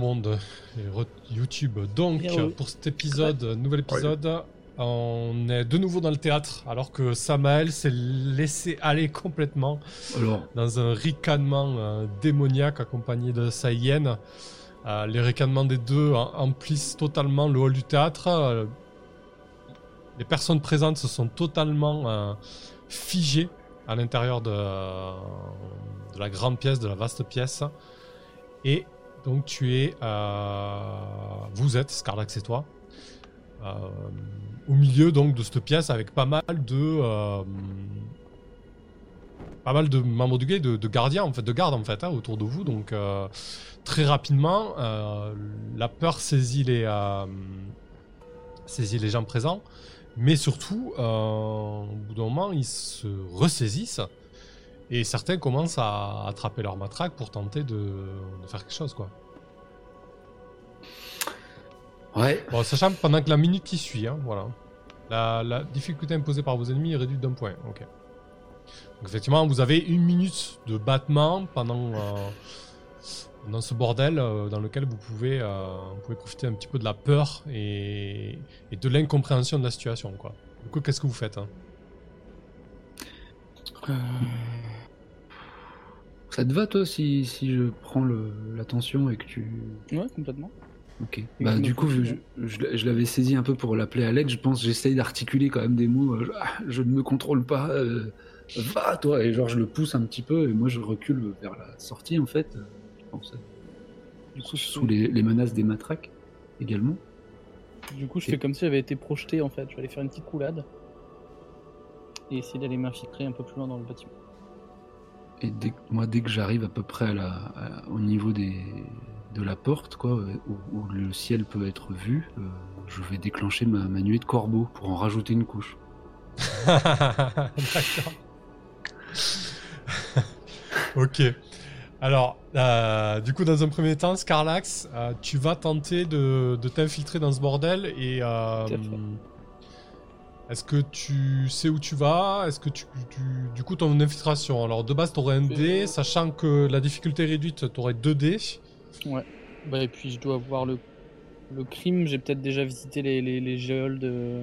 monde, YouTube. Donc, pour cet épisode, nouvel épisode, on est de nouveau dans le théâtre, alors que Samael s'est laissé aller complètement dans un ricanement euh, démoniaque accompagné de sa hyène. Euh, les ricanements des deux emplissent totalement le hall du théâtre. Euh, les personnes présentes se sont totalement figées à l'intérieur de, de, la grande pièce, de la vaste pièce. Et donc tu es... vous êtes, Scarlax et toi, au milieu donc de cette pièce avec pas mal de euh, pas mal de membres du guet, de, gardiens en fait, de gardes en fait hein, autour de vous. Donc euh, très rapidement, euh, la peur saisit les saisit les gens présents, mais surtout au bout d'un moment ils se ressaisissent et certains commencent à attraper leur matraque pour tenter de, de faire quelque chose quoi. Ouais. Bon, sachant pendant que la minute qui suit, hein, voilà. La, difficulté imposée par vos ennemis est réduite d'un point. Ok. Donc effectivement, vous avez une minute de battement pendant euh, dans ce bordel euh, dans lequel vous pouvez, euh, vous pouvez profiter un petit peu de la peur et, de l'incompréhension de la situation. Quoi. Du coup, qu'est-ce que vous faites hein? Ça te va toi si, si je prends l'attention et que tu... Ouais, complètement. Ok. Bah, du coup, je, l'avais saisi un peu pour l'appeler à l'aide. Je pense, j'essaye d'articuler quand même des mots. Euh, je, ne me contrôle pas. Euh, va, toi. Et genre, je le pousse un petit peu et moi, je recule vers la sortie, en fait. Euh, je pense. Du coup, sous les, menaces des matraques également. Du coup, je fais comme si j'avais été projeté, en fait. Je vais aller faire une petite coulade et essayer d'aller m'infiltrer un peu plus loin dans le bâtiment. Et dès, moi, dès que j'arrive à peu près à la, au niveau des, de la porte, quoi, où, le ciel peut être vu, euh, je vais déclencher ma, nuée de corbeau pour en rajouter une couche. D'accord. ok. Alors, euh, du coup, dans un premier temps, Scarlax, euh, tu vas tenter de, t'infiltrer dans ce bordel et. Est-ce que tu sais où tu vas? Est-ce que tu, Du coup, ton infiltration? Alors, de base, tu aurais un dé, sachant que la difficulté est réduite, tu aurais deux dés. Ouais. Bah, et puis je dois voir le, le crime. J'ai peut-être déjà visité les, les, les géoles de.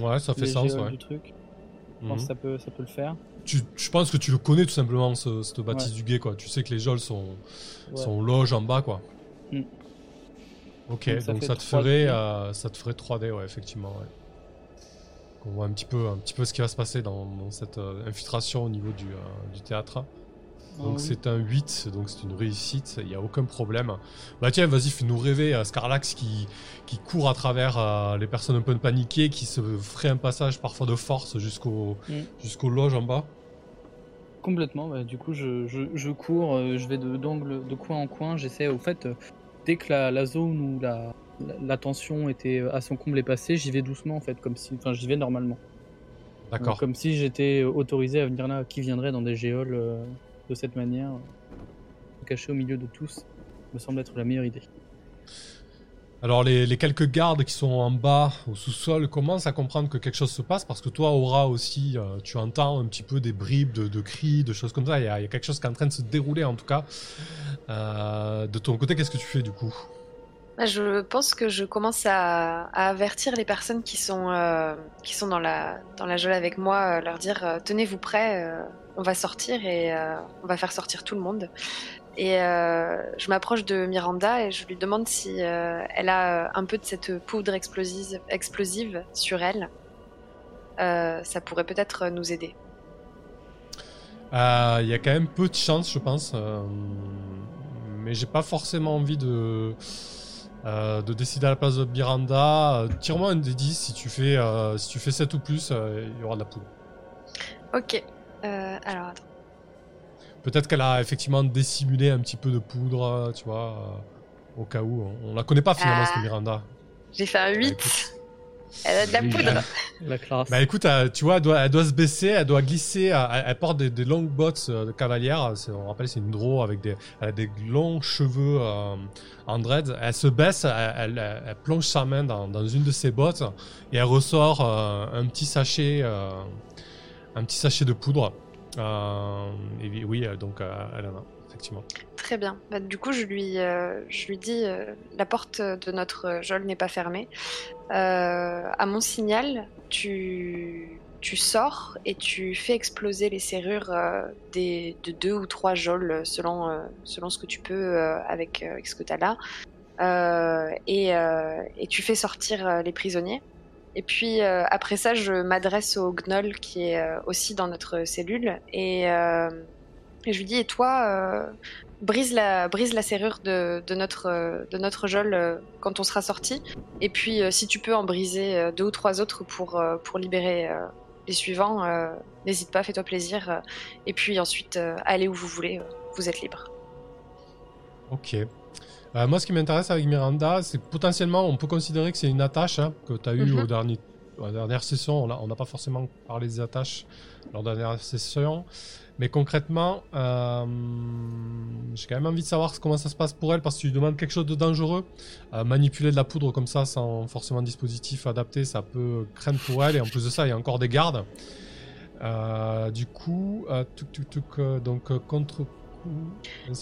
Ouais, ça fait sens, ouais. Du truc. Je pense mhm. que ça peut, ça peut le faire. Tu, je pense que tu le connais tout simplement, ce, cette bâtisse du guet, quoi. Tu sais que les geôles sont, sont loges en bas, quoi. Mm. Ok, donc, ça, te ferait, euh, ça te ferait 3D, ouais, effectivement, ouais. On voit un petit peu, un petit peu ce qui va se passer dans, cette euh, infiltration au niveau du, euh, du théâtre. Donc ah c'est un 8, donc c'est une réussite, il n'y a aucun problème. Bah tiens, vas-y, fais-nous rêver, euh, Scarlax qui, qui court à travers euh, les personnes un peu paniquées, qui se ferait un passage parfois de force jusqu'au mm. jusqu'au loge en bas. Complètement, bah, du coup je, je, cours, euh, je vais de, d'angle, de coin en coin, j'essaie, au fait, dès que la, la zone où la, la, tension était à son comble est passée, j'y vais doucement en fait, comme si, enfin j'y vais normalement. D'accord. comme si j'étais autorisé à venir là, qui viendrait dans des géoles de cette manière, se cacher au milieu de tous, me semble être la meilleure idée. Alors les, quelques gardes qui sont en bas au sous-sol commencent à comprendre que quelque chose se passe parce que toi Aura aussi euh, tu entends un petit peu des bribes de, cris, de choses comme ça. Il y, a, quelque chose qui est en train de se dérouler en tout cas. Euh, de ton côté qu'est-ce que tu fais du coup? Je pense que je commence à, avertir les personnes qui sont, euh, qui sont dans la, dans la avec moi, leur dire tenez-vous prêts on va sortir et euh, on va faire sortir tout le monde. Et euh, je m'approche de Miranda et je lui demande si euh, elle a un peu de cette poudre explosive, explosive sur elle. ça pourrait peut-être nous aider. Il y a quand même peu de chance, je pense. mais j'ai pas forcément envie de, de décider à la place de Miranda. Tire-moi un des 10 si tu fais, si tu fais 7 ou plus, il y aura de la poudre. Ok. Euh, alors attends. Peut-être qu'elle a effectivement dissimulé un petit peu de poudre, tu vois, euh, au cas où. On, la connaît pas finalement, cette. Miranda. J'ai fait un 8. Bah, elle a de la poudre. La classe. Bah écoute, euh, tu vois, elle doit, elle doit, se baisser, elle doit glisser. Elle, porte des, longues bottes de cavalière. On rappelle, c'est une draw avec des, elle a des longs cheveux en dread. Elle se baisse, elle, elle, plonge sa main dans, dans, une de ses bottes et elle ressort un petit sachet un petit sachet de poudre. Euh, et oui, euh, donc euh, elle en a. effectivement. Très bien. Bah, du coup, je lui, je lui dis la porte de notre geôle n'est pas fermée. À mon signal, tu tu sors et tu fais exploser les serrures euh, de deux ou trois geôles selon, euh, selon ce que tu peux euh, avec, ce que tu as là. Et, et, tu fais sortir les prisonniers. Et puis après ça, je m'adresse au gnoll qui est aussi dans notre cellule et je lui dis Et toi, brise, la, brise la serrure de, de notre, de notre geôle quand on sera sorti. Et puis si tu peux en briser deux ou trois autres pour, pour libérer les suivants, euh, n'hésite pas, fais-toi plaisir. Euh, et puis ensuite, euh, allez où vous voulez, vous êtes libre. Ok. moi, ce qui m'intéresse avec Miranda, c'est potentiellement, on peut considérer que c'est une attache hein, que tu as eue au mhm. dernier, à la dernière session. On n'a pas forcément parlé des attaches lors de la dernière session. Mais concrètement, euh, j'ai quand même envie de savoir comment ça se passe pour elle parce que tu lui demandes quelque chose de dangereux. Euh, manipuler de la poudre comme ça sans forcément dispositif adapté, ça peut craindre pour elle. Et en plus de ça, il y a encore des gardes. Euh, du coup, donc contre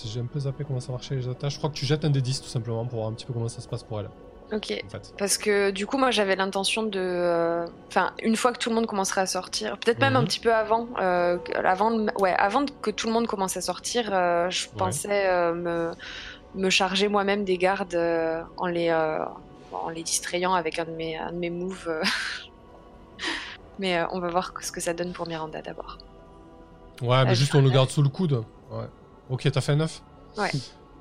j'ai un peu zappé comment ça marchait les attaches. Je crois que tu jettes un des 10 tout simplement pour voir un petit peu comment ça se passe pour elle. Ok. Parce que du coup, moi, j'avais l'intention de. Euh, enfin, une fois que tout le monde commencerait à sortir, peut-être même un mhm. petit peu avant, euh, avant, ouais, avant que tout le monde commence à sortir, euh, je pensais me, me charger moi-même des gardes en les en les distrayant avec un de mes un de mes moves. mais on va voir ce que ça donne pour Miranda d'abord. Ouais, mais juste on le garde sous le coude. Ouais. Ok, t'as fait 9 Ouais.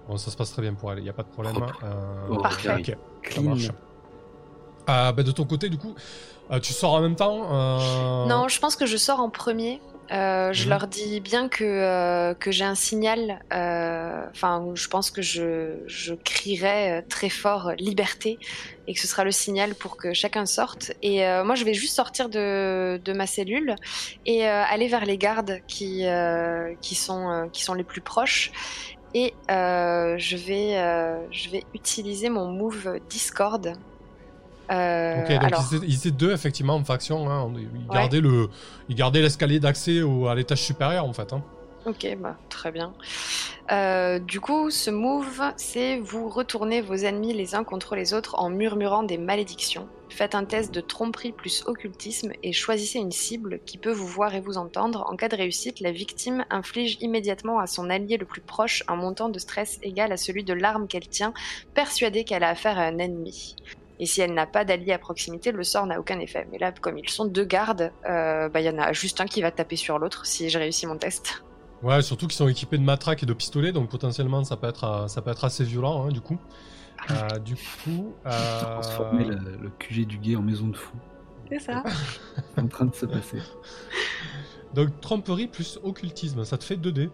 Bon, ça se passe très bien pour elle, il n'y a pas de problème. Euh... Parfait. Ça marche. Euh, bah, de ton côté, du coup, euh, tu sors en même temps euh Non, je pense que je sors en premier. je mhm. leur dis bien que, que j'ai un signal. Enfin, je pense que je, je crierai très fort liberté et que ce sera le signal pour que chacun sorte. Et moi, je vais juste sortir de, de ma cellule et aller vers les gardes qui, qui, sont, qui sont les plus proches et euh, je, vais, euh, je vais utiliser mon move Discord. Euh, ok, donc ils, étaient, deux effectivement en faction. Hein. Ils gardaient l'escalier d'accès à l'étage supérieur en fait. Hein. Ok, bah, très bien. Du coup, ce move, c'est vous retournez vos ennemis les uns contre les autres en murmurant des malédictions. Faites un test de tromperie plus occultisme et choisissez une cible qui peut vous voir et vous entendre. En cas de réussite, la victime inflige immédiatement à son allié le plus proche un montant de stress égal à celui de l'arme qu'elle tient, persuadée qu'elle a affaire à un ennemi. Et si elle n'a pas d'allié à proximité, le sort n'a aucun effet. Mais là, comme ils sont deux gardes, euh, bah, il y en a juste un qui va taper sur l'autre si je réussis mon test. Ouais, surtout qu'ils sont équipés de matraques et de pistolets, donc potentiellement ça peut être, euh, ça peut être assez violent hein, du coup. Euh, du coup. Euh... Transformer le, le, QG du gay en maison de fou. C'est ça. en train de se passer. Donc tromperie plus occultisme, ça te fait 2D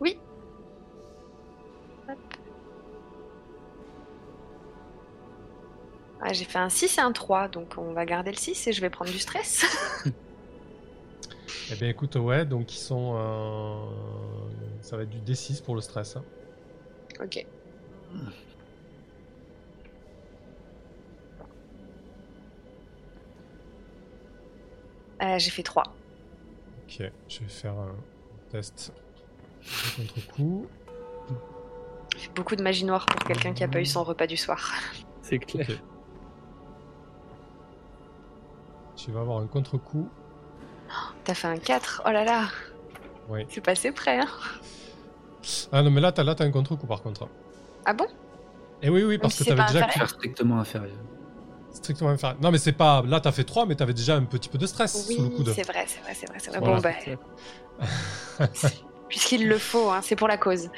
Oui. Ah, j'ai fait un 6 et un 3, donc on va garder le 6 et je vais prendre du stress. eh bien écoute, ouais, donc ils sont... Euh... Ça va être du D6 pour le stress. Hein. Ok. Euh, j'ai fait 3. Ok, je vais faire un test de contre-coup. Beaucoup de magie noire pour quelqu'un qui a pas eu son repas du soir. C'est clair. Tu vas avoir un contre-coup. Oh, T'as fait un 4 Oh là là Oui. C'est passé près, hein Ah non, mais là, t'as là, as un contre-coup par contre. Ah bon? Eh oui, oui, parce que t'avais déjà. Faire strictement inférieur. Strictement inférieur. Non, mais c'est pas. Là, t'as fait 3, mais t'avais déjà un petit peu de stress oui, sous le coude. C'est vrai, c'est vrai, c'est vrai. C'est vrai. Bon, bah. Puisqu'il le faut, hein, c'est pour la cause.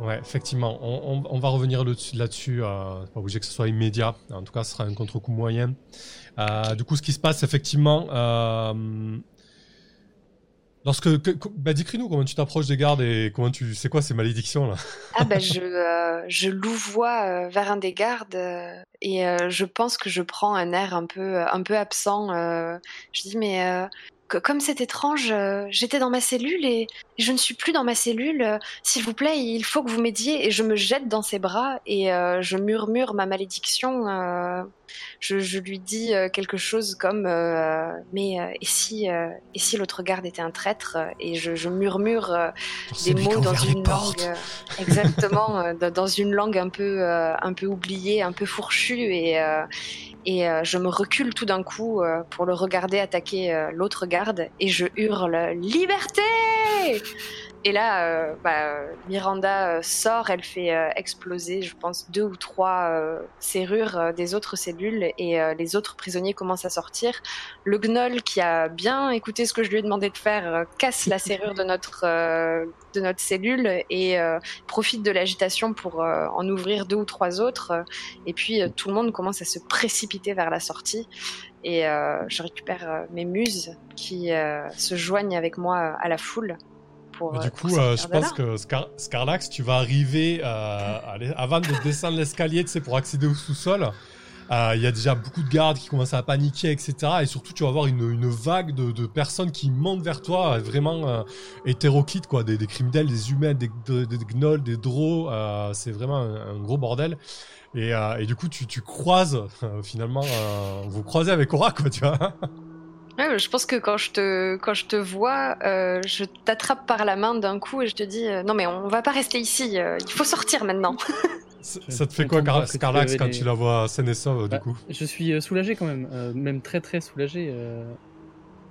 Ouais, effectivement. On, va revenir là-dessus. Euh, pas obligé que ce soit immédiat. En tout cas, ce sera un contre-coup moyen. Euh, du coup, ce qui se passe, effectivement, euh, Lorsque, bah, décris-nous comment tu t'approches des gardes et comment tu, c'est quoi ces malédictions là? Ah bah je, euh, je louvoie euh, vers un des gardes et je pense que je prends un air un peu, un peu absent. je dis mais comme c'est étrange, euh, j'étais dans ma cellule et je ne suis plus dans ma cellule. Euh, s'il vous plaît, il faut que vous m'aidiez. Et je me jette dans ses bras et euh, je murmure ma malédiction. Je, lui dis quelque chose comme Mais et si, et si l'autre garde était un traître Et je, murmure des mots dans une langue. exactement, dans une langue un peu, un peu oubliée, un peu fourchue. Et et euh, je me recule tout d'un coup euh, pour le regarder attaquer euh, l'autre garde et je hurle Liberté et là, euh, bah, Miranda euh, sort, elle fait euh, exploser, je pense, deux ou trois serrures des autres cellules et les autres prisonniers commencent à sortir. Le gnoll, qui a bien écouté ce que je lui ai demandé de faire, casse la serrure de notre, de notre cellule et profite de l'agitation pour en ouvrir deux ou trois autres. Et puis tout le monde commence à se précipiter vers la sortie. Et je récupère mes muses qui se joignent avec moi à la foule du euh, coup, euh, je pense que Scarlax, tu vas arriver euh, avant de descendre l'escalier, tu sais, pour accéder au sous-sol. Il y a déjà beaucoup de gardes qui commencent à paniquer, etc. Et surtout, tu vas avoir une, vague de, personnes qui montent vers toi, vraiment hétéroclites, quoi. Des, criminels, des humains, des, gnolls, des draws. c'est vraiment un, gros bordel. Et, du coup, tu, tu croises, finalement, vous croisez avec Aura, quoi, tu vois. Je pense que quand je te, quand je te vois, euh, je t'attrape par la main d'un coup et je te dis euh, non mais on va pas rester ici, euh, il faut sortir maintenant. ça, te fait quoi, Scarlax, quand tu la vois saine et sauve, du bah, coup Je suis soulagé quand même, même très très soulagé.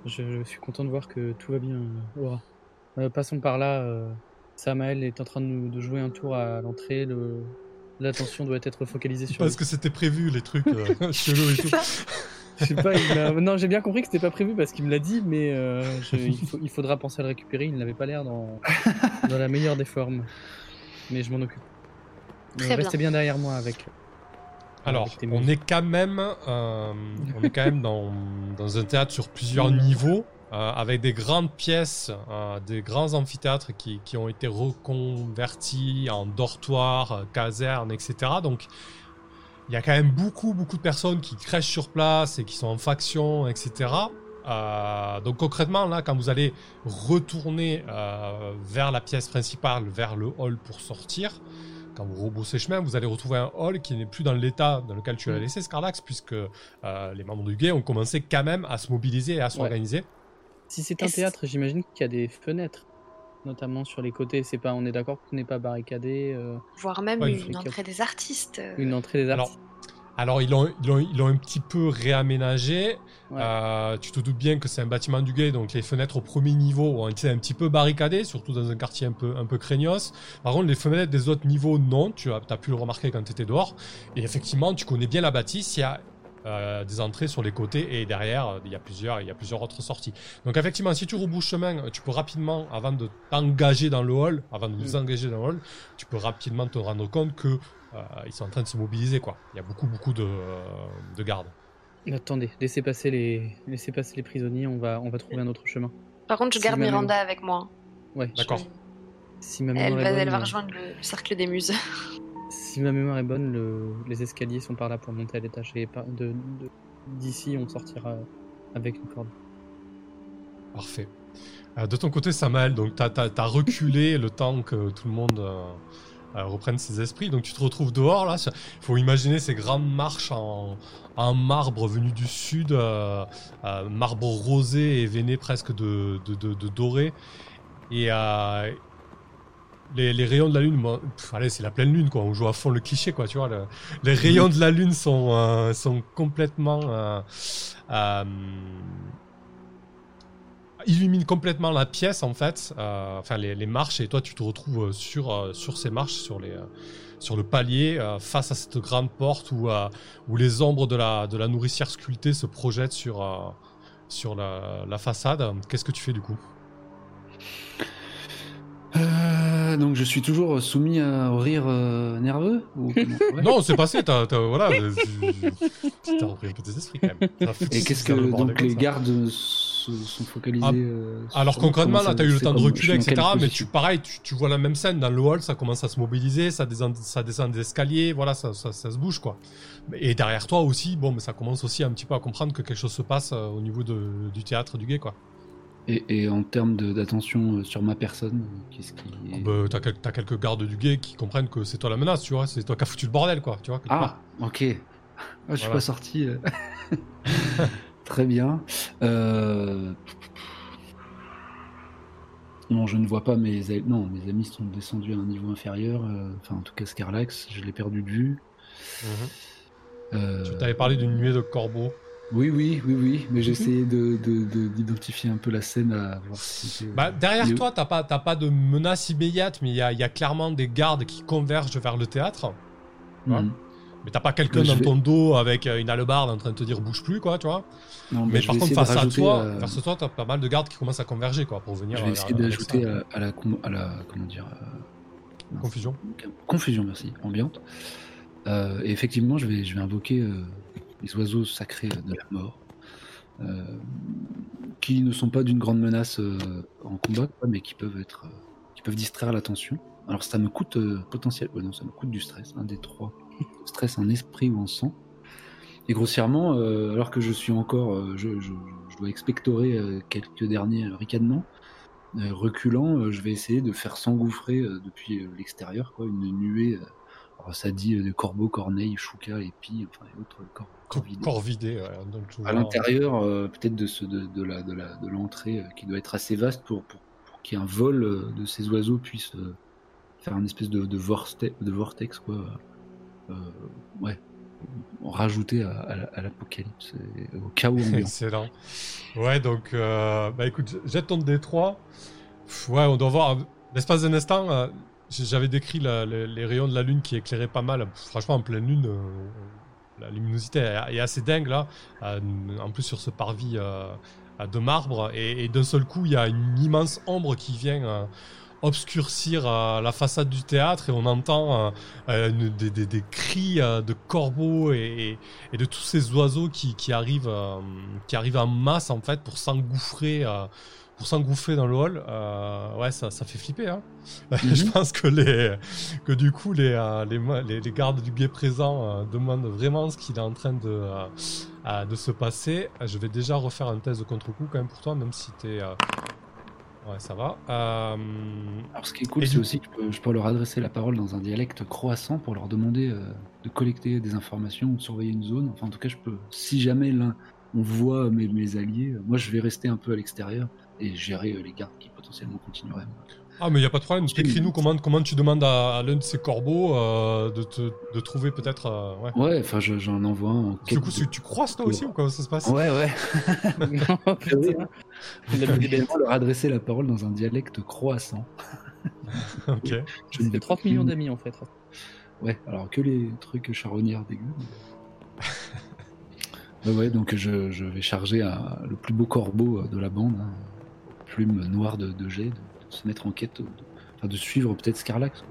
Je, suis content de voir que tout va bien. passons par là. Samael est en train de, de, jouer un tour à l'entrée. L'attention doit être focalisée sur. Parce que c'était prévu les trucs chelous et tout. Je sais pas, non, j'ai bien compris que c'était pas prévu parce qu'il me l'a dit, mais euh, il, faudra penser à le récupérer. Il n'avait pas l'air dans, dans la meilleure des formes. Mais je m'en occupe. Très restez bien. derrière moi avec. Alors, on est quand même, euh, on est quand même dans, dans, un théâtre sur plusieurs niveaux, euh, avec des grandes pièces, des grands amphithéâtres qui, qui, ont été reconvertis en dortoirs, casernes, etc. Donc, il y a quand même beaucoup, beaucoup de personnes qui crèchent sur place et qui sont en faction, etc. Euh, donc concrètement, là, quand vous allez retourner euh, vers la pièce principale, vers le hall pour sortir, quand vous rebroussez chemin, vous allez retrouver un hall qui n'est plus dans l'état dans lequel tu l'as mm. laissé, Scarlax, puisque euh, les membres du guet ont commencé quand même à se mobiliser et à s'organiser. Si c'est un théâtre, j'imagine qu'il y a des fenêtres, notamment sur les côtés. C'est pas, on est d'accord que n'est pas barricadé. Voire même une, entrée des artistes. Une entrée des artistes. Alors, ils l'ont ils un petit peu réaménagé. Euh, tu te doutes bien que c'est un bâtiment du guet, donc les fenêtres au premier niveau ont été un petit peu barricadées, surtout dans un quartier un peu, un peu craignos. Par contre, les fenêtres des autres niveaux, non. Tu as, as pu le remarquer quand tu étais dehors. Et effectivement, tu connais bien la bâtisse. Il y a euh, des entrées sur les côtés et derrière il y a plusieurs il y a plusieurs autres sorties. Donc effectivement si tu rebouches chemin, tu peux rapidement avant de t'engager dans le hall, avant de nous mm. engager dans le hall, tu peux rapidement te rendre compte que euh, ils sont en train de se mobiliser quoi. Il y a beaucoup beaucoup de, de gardes. Attendez, laissez passer les laissez passer les prisonniers, on va on va trouver un autre chemin. Par contre, je garde Miranda avec moi. Ouais. D'accord. Si elle, va, elle va rejoindre le cercle des muses. Si ma mémoire est bonne, les escaliers sont par là pour monter à l'étage. Et d'ici, on sortira avec une corde. Parfait. Euh, de ton côté, Samael, donc tu as, reculé le temps que tout le monde euh, euh, reprenne ses esprits. Donc tu te retrouves dehors là. Il faut imaginer ces grandes marches en, marbre venu du sud, marbre rosé et veiné presque de, de doré. Et, les, rayons de la lune, allez, c'est la pleine lune, quoi. On joue à fond le cliché, quoi. Tu vois, les rayons de la lune sont, euh, complètement euh, euh, illuminent complètement la pièce, en fait. enfin, les, marches, et toi, tu te retrouves sur ces marches, sur les le palier, face à cette grande porte où où les ombres de la nourricière sculptée se projettent sur sur la, la façade. Qu'est-ce que tu fais du coup? Euh, donc je suis toujours soumis au rire euh, nerveux Non, c'est passé, t'as, voilà, t'as repris un peu tes esprits quand même. Et qu'est-ce que donc les gardes sont focalisés ah, euh, Alors concrètement, là, t'as eu le temps de reculer, etc. Mais tu, pareil, tu, vois la même scène dans le hall, ça commence à se mobiliser, ça descend, ça descend des escaliers, voilà, ça, ça, se bouge quoi. Et derrière toi aussi, bon, mais ça commence aussi un petit peu à comprendre que quelque chose se passe au niveau de, du théâtre du gay quoi. Et, en termes d'attention euh, sur ma personne, qu'est-ce qui. Ah bah, t'as, quelques gardes du guet qui comprennent que c'est toi la menace, tu vois, c'est toi qui as foutu le bordel, quoi, tu vois. Ah, ok. Ah, je suis pas sorti. Euh. Très bien. Euh... Non, je ne vois pas mes non, mes amis sont descendus à un niveau inférieur. Euh, enfin, en tout cas, Scarlax, je l'ai perdu de vue. Euh... Tu t'avais parlé d'une nuée de corbeaux. Oui, oui, oui, oui, mais j'essayais de, d'identifier un peu la scène à voir si bah, derrière toi, t'as pas, pas de menace immédiate, mais il y a, y a, clairement des gardes qui convergent vers le théâtre. Mhm. Mais t'as pas quelqu'un dans ton dos avec euh, une hallebarde en train de te dire bouge plus, quoi, tu vois. Non, mais, par contre, face à toi, euh, face à toi, t'as pas mal de gardes qui commencent à converger, quoi, pour venir. Je vais essayer d'ajouter à, la, à la, comment dire, euh, confusion. Confusion, merci, ambiante. et effectivement, je vais, je vais invoquer les oiseaux sacrés de la mort, qui ne sont pas d'une grande menace en combat, mais qui peuvent être, qui peuvent distraire l'attention. Alors ça me coûte potentiel, non, ça me coûte du stress, un des trois stress en esprit ou en sang. Et grossièrement, euh, alors que je suis encore, euh, je, dois expectorer euh, quelques derniers ricanements, reculant, je vais essayer de faire s'engouffrer depuis l'extérieur quoi, une nuée. Alors ça dit de corbeaux, corneilles, chouka, épis, enfin et autres corps vidés. à l'intérieur, peut-être de, ce, de, de, la, de, la, de l'entrée qui doit être assez vaste pour, pour, qu'il y ait un vol de ces oiseaux puisse faire un espèce de, de, vortex, de vortex quoi, euh, ouais, rajouter à, l'apocalypse, au chaos Excellent. Ouais, donc, euh, bah écoute, jette ton D3. Ouais, on doit voir. L'espace d'un instant, euh, j'avais décrit les rayons de la lune qui éclairaient pas mal. Franchement, en pleine lune, la luminosité est, assez dingue là. en plus, sur ce parvis de marbre. Et, d'un seul coup, il y a une immense ombre qui vient obscurcir euh, la façade du théâtre et on entend euh, euh, des, cris de corbeaux et, de tous ces oiseaux qui, arrivent, qui arrivent en masse en fait pour s'engouffrer. Pour s'engouffrer dans le hall, ouais, ça, ça fait flipper. Hein. Je mhm. pense que les, que du coup les, les, les, gardes du guet présent demandent vraiment ce qu'il est en train de, de se passer. Je vais déjà refaire un test de contre-coup quand même pour toi, même si tu es Ouais, ça va. Euh, Alors, ce qui est cool, c'est aussi que je peux, leur adresser la parole dans un dialecte croissant pour leur demander euh, de collecter des informations ou de surveiller une zone. Enfin, en tout cas, je peux. Si jamais l'un, on voit mes, mes alliés, moi, je vais rester un peu à l'extérieur et gérer euh, les gardes qui potentiellement continueraient. Ah, mais il n'y a pas de problème. Écris-nous comment, comment tu demandes à, l'un de ces corbeaux euh, de, te, de trouver peut-être. Euh, ouais. ouais, enfin, j'en envoie un. Du coup, tu croises toi aussi ou comment ça se passe? Ouais, ouais. Il a également leur adresser la parole dans un dialecte croissant. ok. Je fait 30 millions d'amis en fait. Ouais, alors que les trucs charronnières dégueux. ouais, ouais, donc je, je, vais charger le plus beau corbeau de la bande, hein, plume noire de, de jet, se mettre en quête, enfin, de suivre peut-être Scarlax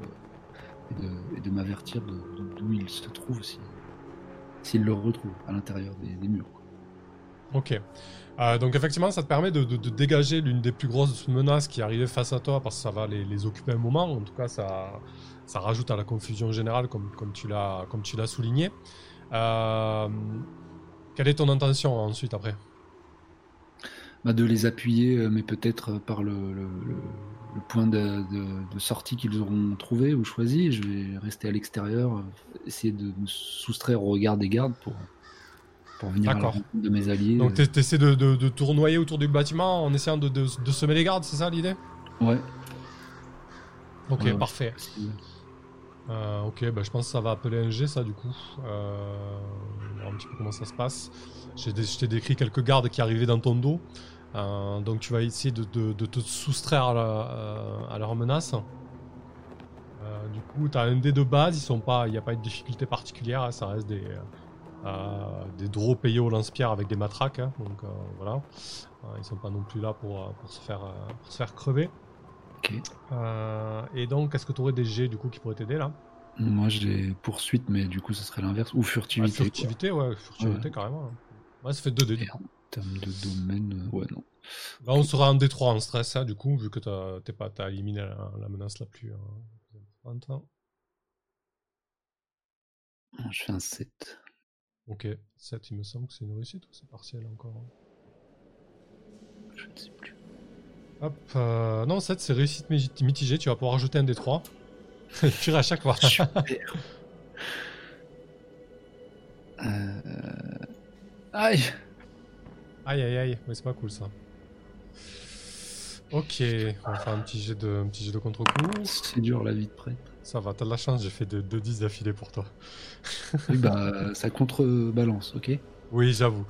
et de, m'avertir d'où il se trouve s'il le retrouve à l'intérieur des, murs. Ok. Euh, donc effectivement, ça te permet de, dégager l'une des plus grosses menaces qui arrivait face à toi parce que ça va les, occuper un moment. En tout cas, ça, ça rajoute à la confusion générale comme, comme tu l'as souligné. Euh, quelle est ton intention ensuite après? Bah, de les appuyer, euh, mais peut-être euh, par le, point de, sortie qu'ils auront trouvé ou choisi. Je vais rester à l'extérieur, euh, essayer de me soustraire au regard des gardes pour, pour venir à de mes alliés. Donc tu essaies de, de, tournoyer autour du bâtiment en essayant de, semer les gardes, c'est ça l'idée? Ouais. Ok, parfait. Ok, bah, je pense que ça va appeler un G, ça, du coup. voir un petit peu comment ça se passe. Je t'ai décrit quelques gardes qui arrivaient dans ton dos. Euh, donc tu vas essayer de, te soustraire à, euh, leur menace. Euh, du coup, tu as un dé de base, il n'y a pas de difficulté particulière, hein, ça reste des, des draws payés au lance-pierre avec des matraques. Hein, donc voilà, ils sont pas non plus là pour, se, faire, se faire crever. Et donc, est-ce que tu aurais des G du coup qui pourraient t'aider là? Moi j'ai poursuite, mais du coup, ce serait l'inverse. Ou furtivité. furtivité, ouais, furtivité carrément. Hein. Ouais, ça fait 2 dés. En termes de domaine, ouais, non. Là, on sera en D3 en stress, hein, du coup, vu que tu as, éliminé la, menace la plus euh, importante. Je fais un 7. Ok, 7, il me semble que c'est une réussite ou c'est partiel encore Je ne sais plus. Hop, euh, non, 7 c'est réussite mitigée, tu vas pouvoir rajouter un des 3. tu à chaque fois. euh... Aïe Aïe aïe aïe, mais c'est pas cool ça. Ok, on va faire un petit jet de, un petit jet de contre-coup. C'est dur la vie de prêtre. Ça va, t'as de la chance, j'ai fait 2-10 d'affilée pour toi. oui, bah, ça contrebalance, ok Oui, j'avoue.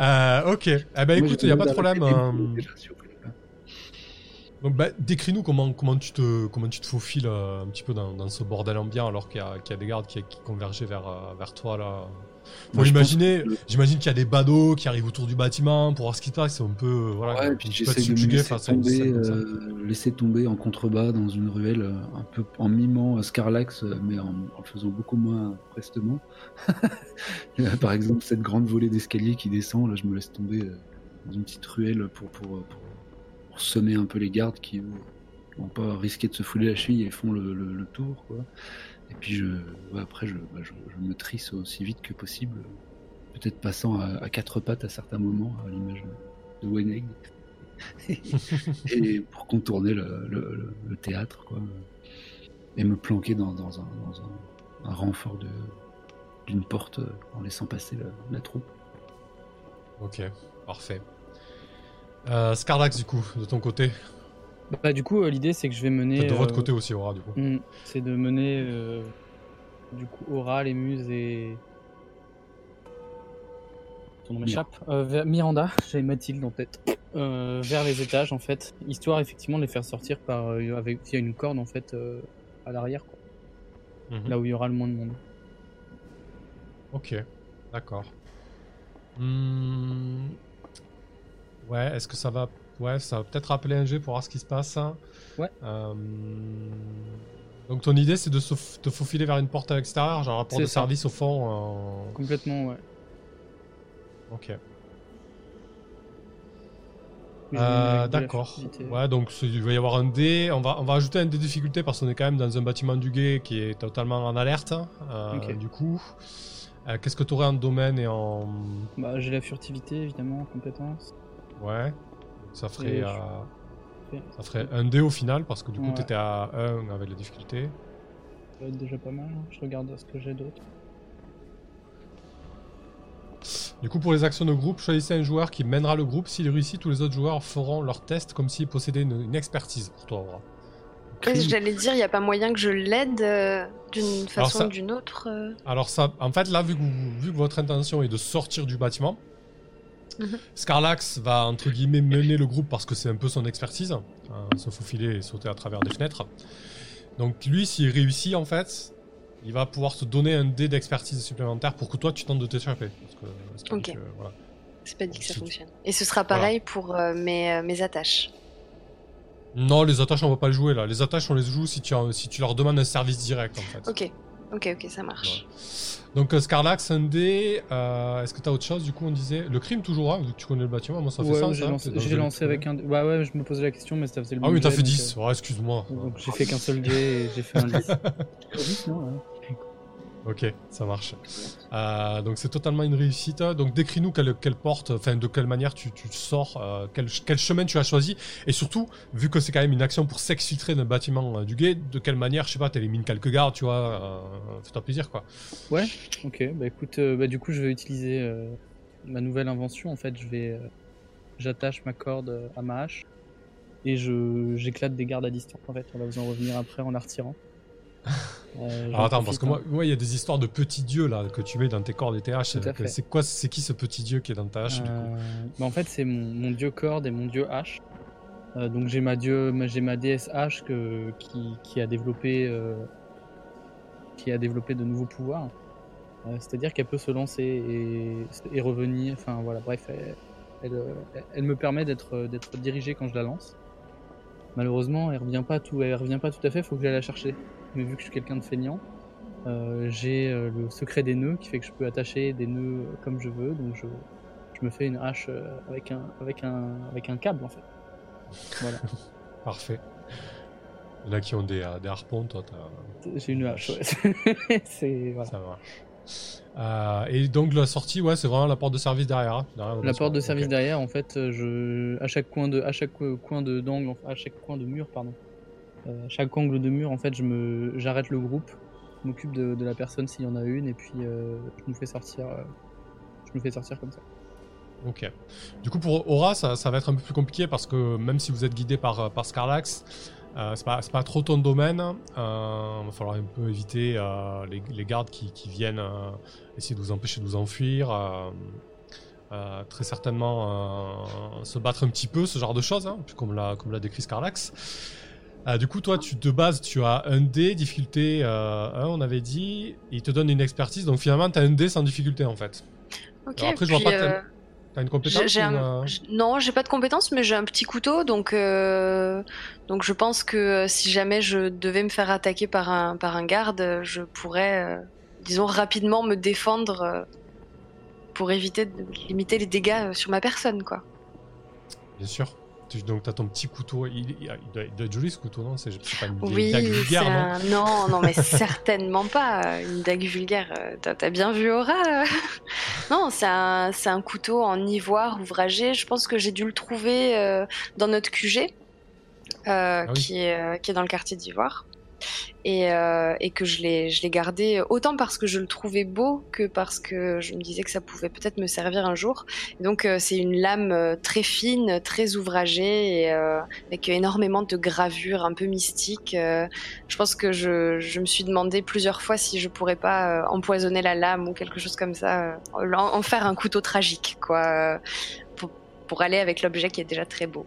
Euh, ok, eh ben écoute, il a pas de problème. Donc bah, décris-nous comment, comment, tu te, comment tu te faufiles euh, un petit peu dans, ce bordel ambiant alors qu'il y, a des gardes qui, qui convergeaient vers, euh, vers toi là. J'imagine qu'il y a des badauds qui arrivent autour du bâtiment pour voir ce qui se passe. C'est un peu, euh, voilà, ouais, puis j'essaie de laisser tomber, laisser tomber en contrebas dans une ruelle, un peu en mimant Scarlax, mais en, en faisant beaucoup moins prestement. Par exemple, cette grande volée d'escalier qui descend, là, je me laisse tomber dans une petite ruelle pour, pour, pour pour semer un peu les gardes qui n'ont pas risqué de se fouler la cheville et font le, tour. Quoi. Et puis je, après, bah, je, je, me trisse aussi vite que possible, peut-être passant à, quatre pattes à certains moments, à l'image de Weneg. et pour contourner le, théâtre, quoi. Et me planquer dans, un, un, renfort d'une porte en laissant passer la troupe. Ok, parfait. Euh, Scarlax, du coup, de ton côté Bah, du coup, euh, l'idée c'est que je vais mener. De votre euh, côté aussi, Aura, du coup. Hmm, c'est de mener, du coup, Aura, les muses et. Ton nom m'échappe. vers Miranda, j'avais Mathilde en tête. vers les étages, en fait, histoire effectivement de les faire sortir par, avec, via une corde, en fait, à l'arrière, quoi. Mhm. Là où il y aura le moins de monde. Ok, d'accord. Hmm... Ouais, est-ce que ça va. Ouais, ça va peut-être rappeler un jeu pour voir ce qui se passe. Hein. Ouais. Euh, donc ton idée c'est de se te faufiler vers une porte à l'extérieur, genre un rapport de service au fond. Complètement, ouais. Ok. Euh, d'accord. Ouais, donc il va y avoir un dé. On va, on va ajouter un dé de difficulté parce qu'on est quand même dans un bâtiment du guet qui est totalement en alerte. Euh, Du coup, qu'est-ce que tu aurais en domaine et en. Bah, j'ai la furtivité évidemment en compétence. Ouais. Ça ferait, euh, ça ferait un dé au final parce que du coup tu t'étais à 1 avec la difficulté. Ça va être déjà pas mal. Hein. Je regarde ce que j'ai d'autre. Du coup, pour les actions de groupe, choisissez un joueur qui mènera le groupe. S'il réussit, tous les autres joueurs feront leur test comme s'ils possédaient une, expertise pour toi, Aura. J'allais dire, il n'y a pas moyen que je l'aide euh, d'une façon ou d'une autre. Euh Alors ça, en fait, là, vu que, vu que votre intention est de sortir du bâtiment, Mhm. Scarlax va entre guillemets mener le groupe parce que c'est un peu son expertise, hein, se faufiler et sauter à travers des fenêtres. Donc lui, s'il réussit en fait, il va pouvoir te donner un dé d'expertise supplémentaire pour que toi tu tentes de t'échapper. Ok. C'est pas dit que ça fonctionne. Et ce sera pareil pour euh, mes, euh, mes, attaches. Non, les attaches on va pas le jouer là. Les attaches on les joue si tu, si tu leur demandes un service direct en fait. Ok, ok, ok, ça marche. Donc euh, Scarlax, Sunday, euh, est-ce que tu as autre chose Du coup, on disait? Le crime toujours, hein, vu que tu connais le bâtiment. Moi, ça fait ça. J'ai lancé, lancé avec un. Ouais, ouais, je me posais la question, mais ça faisait le Ah oui, t'as fait 10. Euh, ouais, excuse-moi. Donc j'ai fait qu'un seul dé et j'ai fait un 10. 10 non, ouais. Ok, ça marche. Euh, donc c'est totalement une réussite. Donc décris-nous quelle, porte, enfin de quelle manière tu, sors, euh, quel, chemin tu as choisi, et surtout, vu que c'est quand même une action pour s'exfiltrer d'un bâtiment euh, du guet, de quelle manière, je sais pas, t'élimines quelques gardes, tu vois, fais-toi plaisir quoi. Ouais, ok, bah écoute, bah du coup je vais utiliser ma nouvelle invention, en fait, je vais, j'attache ma corde à ma hache, et j'éclate des gardes à distance, en fait, on va vous en revenir après en la retirant. Euh, Alors attends, parce que moi, il y a des histoires de petits dieux là que tu mets dans tes cordes et tes haches. C'est quoi, c'est qui ce petit dieu qui est dans ta hache du coup euh, bah, En fait, c'est mon, dieu corde et mon dieu hache. Euh, donc j'ai ma dieu, j'ai ma déesse hache que, qui, a développé, qui a développé de nouveaux pouvoirs. C'est-à-dire qu'elle peut se lancer et, revenir. Enfin voilà, bref, elle, elle me permet d'être d'être dirigée quand je la lance. Malheureusement, elle revient pas tout, elle revient pas tout à fait. Faut que j'aille la chercher. Mais vu que je suis quelqu'un de feignant, euh, j'ai euh, le secret des nœuds qui fait que je peux attacher des nœuds comme je veux. Donc je, je me fais une hache euh, avec un, avec un, avec un câble en fait. Voilà. Parfait. Là qui ont des, des harpons, toi J'ai une hache, ouais. voilà. Ça marche. Euh, et donc la sortie, ouais, c'est vraiment la porte de service derrière. Hein, la porte de service derrière, en fait, je, à chaque coin de, à chaque coin de d'angle, à chaque coin de mur, pardon, à chaque angle de mur, en fait, je me, j'arrête le groupe, je m'occupe de, la personne s'il y en a une, et puis je nous fais sortir, je nous fais sortir comme ça. Ok. Du coup, pour Aura, ça, va être un peu plus compliqué parce que même si vous êtes guidé par, par Scarlax, euh, c'est pas, pas, trop ton domaine. Euh, il va falloir un peu éviter euh, les, les, gardes qui, qui viennent euh, essayer de vous empêcher de vous enfuir. Euh, très certainement se battre un petit peu, ce genre de choses, hein, comme l'a comme l'a décrit Scarlax. Du coup, toi, tu de base, tu as un dé, difficulté 1, on avait dit. il te donne une expertise, donc finalement, tu as un dé sans difficulté en fait. Ok, après, je vois pas T'as une compétence euh, Non, j'ai pas de compétence, mais j'ai un petit couteau, donc euh, donc je pense que euh, si jamais je devais me faire attaquer par un par un garde, je pourrais, disons rapidement me défendre pour éviter de limiter les dégâts sur ma personne, quoi. Bien sûr. Donc, tu as ton petit couteau. Il, doit, être joli ce couteau, non? C'est pas une oui, dague vulgaire, non? Non, non, mais certainement pas. Une dague vulgaire. Euh, t'as as bien vu Aura euh Non, c'est un, un, couteau en ivoire ouvragé. Je pense que j'ai dû le trouver euh, dans notre QG, ah qui, est, qui est dans le quartier d'Ivoire et, euh, et que je l'ai, je l'ai gardé autant parce que je le trouvais beau que parce que je me disais que ça pouvait peut-être me servir un jour. donc euh, c'est une lame euh, très fine, très ouvragée et euh, avec énormément de gravures un peu mystiques. Je pense que je, je, me suis demandé plusieurs fois si je pourrais pas empoisonner la lame ou quelque chose comme ça, en, faire un couteau tragique, quoi, pour, pour aller avec l'objet qui est déjà très beau.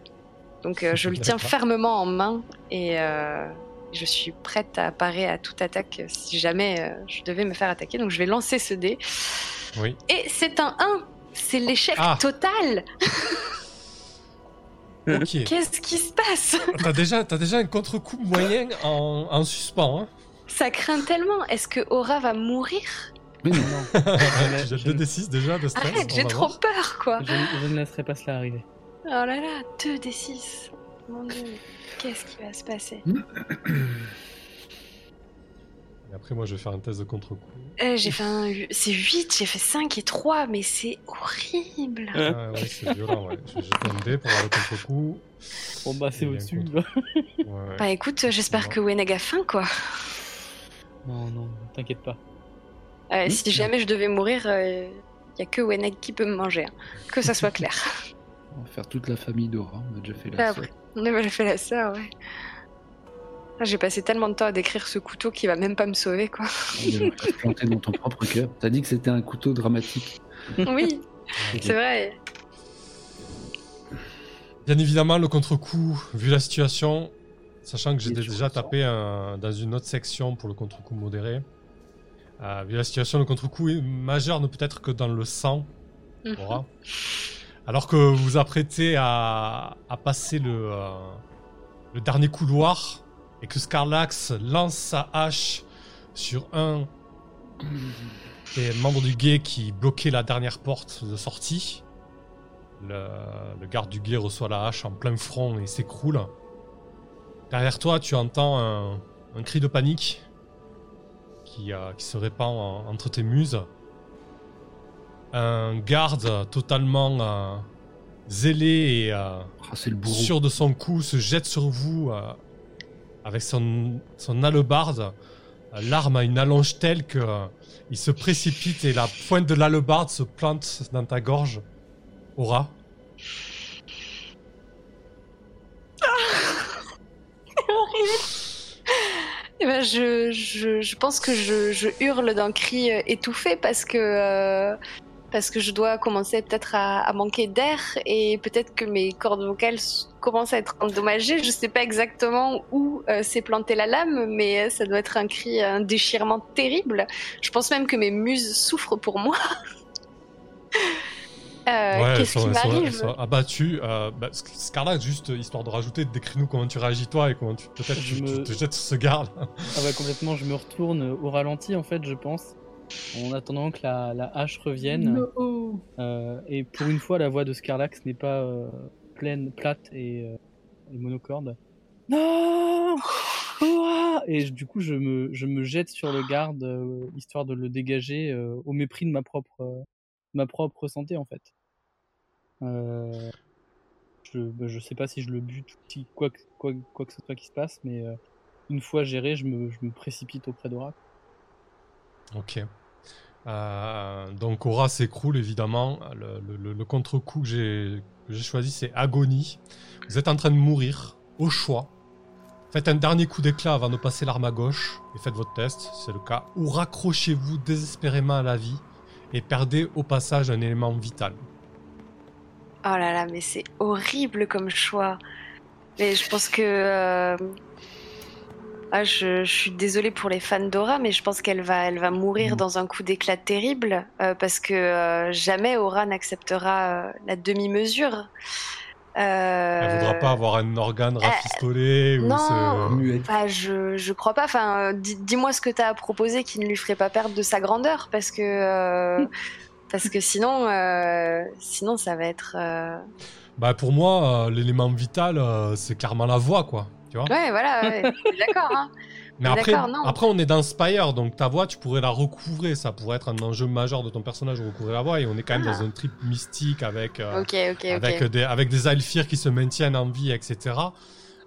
Donc je le tiens fermement en main et je suis prête à parer à toute attaque si jamais euh, je devais me faire attaquer. Donc je vais lancer ce dé. Oui. Et c'est un 1 C'est l'échec ah. total Qu'est-ce qui se passe? T'as déjà, as déjà un contre-coup moyen en, suspens. Hein? Ça craint tellement. Est-ce que Aura va mourir? Mais non, non. j'ai 2d6 déjà de stress. Arrête, j'ai trop peur, quoi. Je, je, ne laisserai pas cela arriver. Oh là là, 2d6. Mon dieu. Qu'est-ce qui va se passer Et après, moi, je vais faire un test de contre-coup. Euh, j'ai fait un... C'est 8, j'ai fait 5 et 3, mais c'est horrible Ah ouais, c'est violent, ouais. Je vais jeter un dé pour avoir le contre-coup. Bon bah, c'est au-dessus, ouais. Bah écoute, j'espère que Weneg a faim, quoi. Non, non, t'inquiète pas. Euh, si jamais je devais mourir, il euh, n'y a que Weneg qui peut me manger. Hein. Que ça soit clair. On va faire toute la famille Dora, on a déjà fait la bah, on a déjà fait la sœur, ouais. Ah, j'ai passé tellement de temps à décrire ce couteau qui va même pas me sauver, quoi. Il planté dans ton propre cœur. T'as dit que c'était un couteau dramatique. Oui, c'est vrai. Bien évidemment, le contre-coup, vu la situation, sachant que j'ai déjà tapé dans une autre section pour le contre-coup modéré, euh, vu la situation, le contre-coup majeur ne peut être que dans le sang. Mhm. Alors que vous vous apprêtez à, passer euh, le, dernier couloir et que Scarlax lance sa hache sur un des membres du guet qui bloquait la dernière porte de sortie. Le, garde du guet reçoit la hache en plein front et s'écroule. Derrière toi, tu entends un, cri de panique qui, euh, se répand entre tes muses un garde totalement euh, zélé et euh, ah, sûr de son coup se jette sur vous euh, avec son, son hallebarde. L'arme a une allonge telle que il se précipite et la pointe de l'hallebarde se plante dans ta gorge. Aura. Eh ben je, je, je, pense que je, je hurle d'un cri étouffé parce que parce que je dois commencer peut-être à, manquer d'air et peut-être que mes cordes vocales commencent à être endommagées. Je sais pas exactement où euh, s'est plantée la lame, mais ça doit être un cri, un déchirement terrible. Je pense même que mes muses souffrent pour moi. euh, Qu'est-ce qui m'arrive? Abattu. Euh, bah, Scarlett, juste histoire de rajouter, décris-nous comment tu réagis toi et comment tu peut-être tu, te jettes sur ce garde. ah bah complètement, je me retourne au ralenti en fait, je pense en attendant que la, hache revienne. Euh, et pour une fois, la voix de Scarlax n'est pas euh, pleine, plate et, euh, monocorde. Non Et du coup, je me, je me jette sur le garde, histoire de le dégager au mépris de ma propre, ma propre santé, en fait. je, bah, je sais pas si je le bute, si quoi, quoi, quoi que ce soit qui se passe, mais une fois géré, je me, je me précipite auprès d'Aura. Ok. Euh, donc Aura s'écroule évidemment. Le, contre-coup que j'ai choisi c'est Agonie. Vous êtes en train de mourir au choix. Faites un dernier coup d'éclat avant de passer l'arme à gauche et faites votre test, c'est le cas. Ou raccrochez-vous désespérément à la vie et perdez au passage un élément vital. Oh là là, mais c'est horrible comme choix. Mais je pense que euh, ah, je, suis désolée pour les fans d'Aura, mais je pense qu'elle va, elle va mourir mm. dans un coup d'éclat terrible euh, parce que euh, jamais Aura n'acceptera euh, la demi-mesure. Elle voudra pas avoir un organe rafistolé ou non, je, je crois pas. Enfin, dis-moi ce que tu as proposé qui ne lui ferait pas perdre de sa grandeur parce que parce que sinon sinon ça va être. Bah pour moi, l'élément vital, c'est clairement la voix, quoi. Ouais, voilà, d'accord. Hein. Mais après, après, on est dans Spire, donc ta voix, tu pourrais la recouvrer. Ça pourrait être un enjeu majeur de ton personnage, recouvrir la voix. Et on est quand même dans ah. un trip mystique avec, euh, avec, Des, avec des Alphir qui se maintiennent en vie, etc.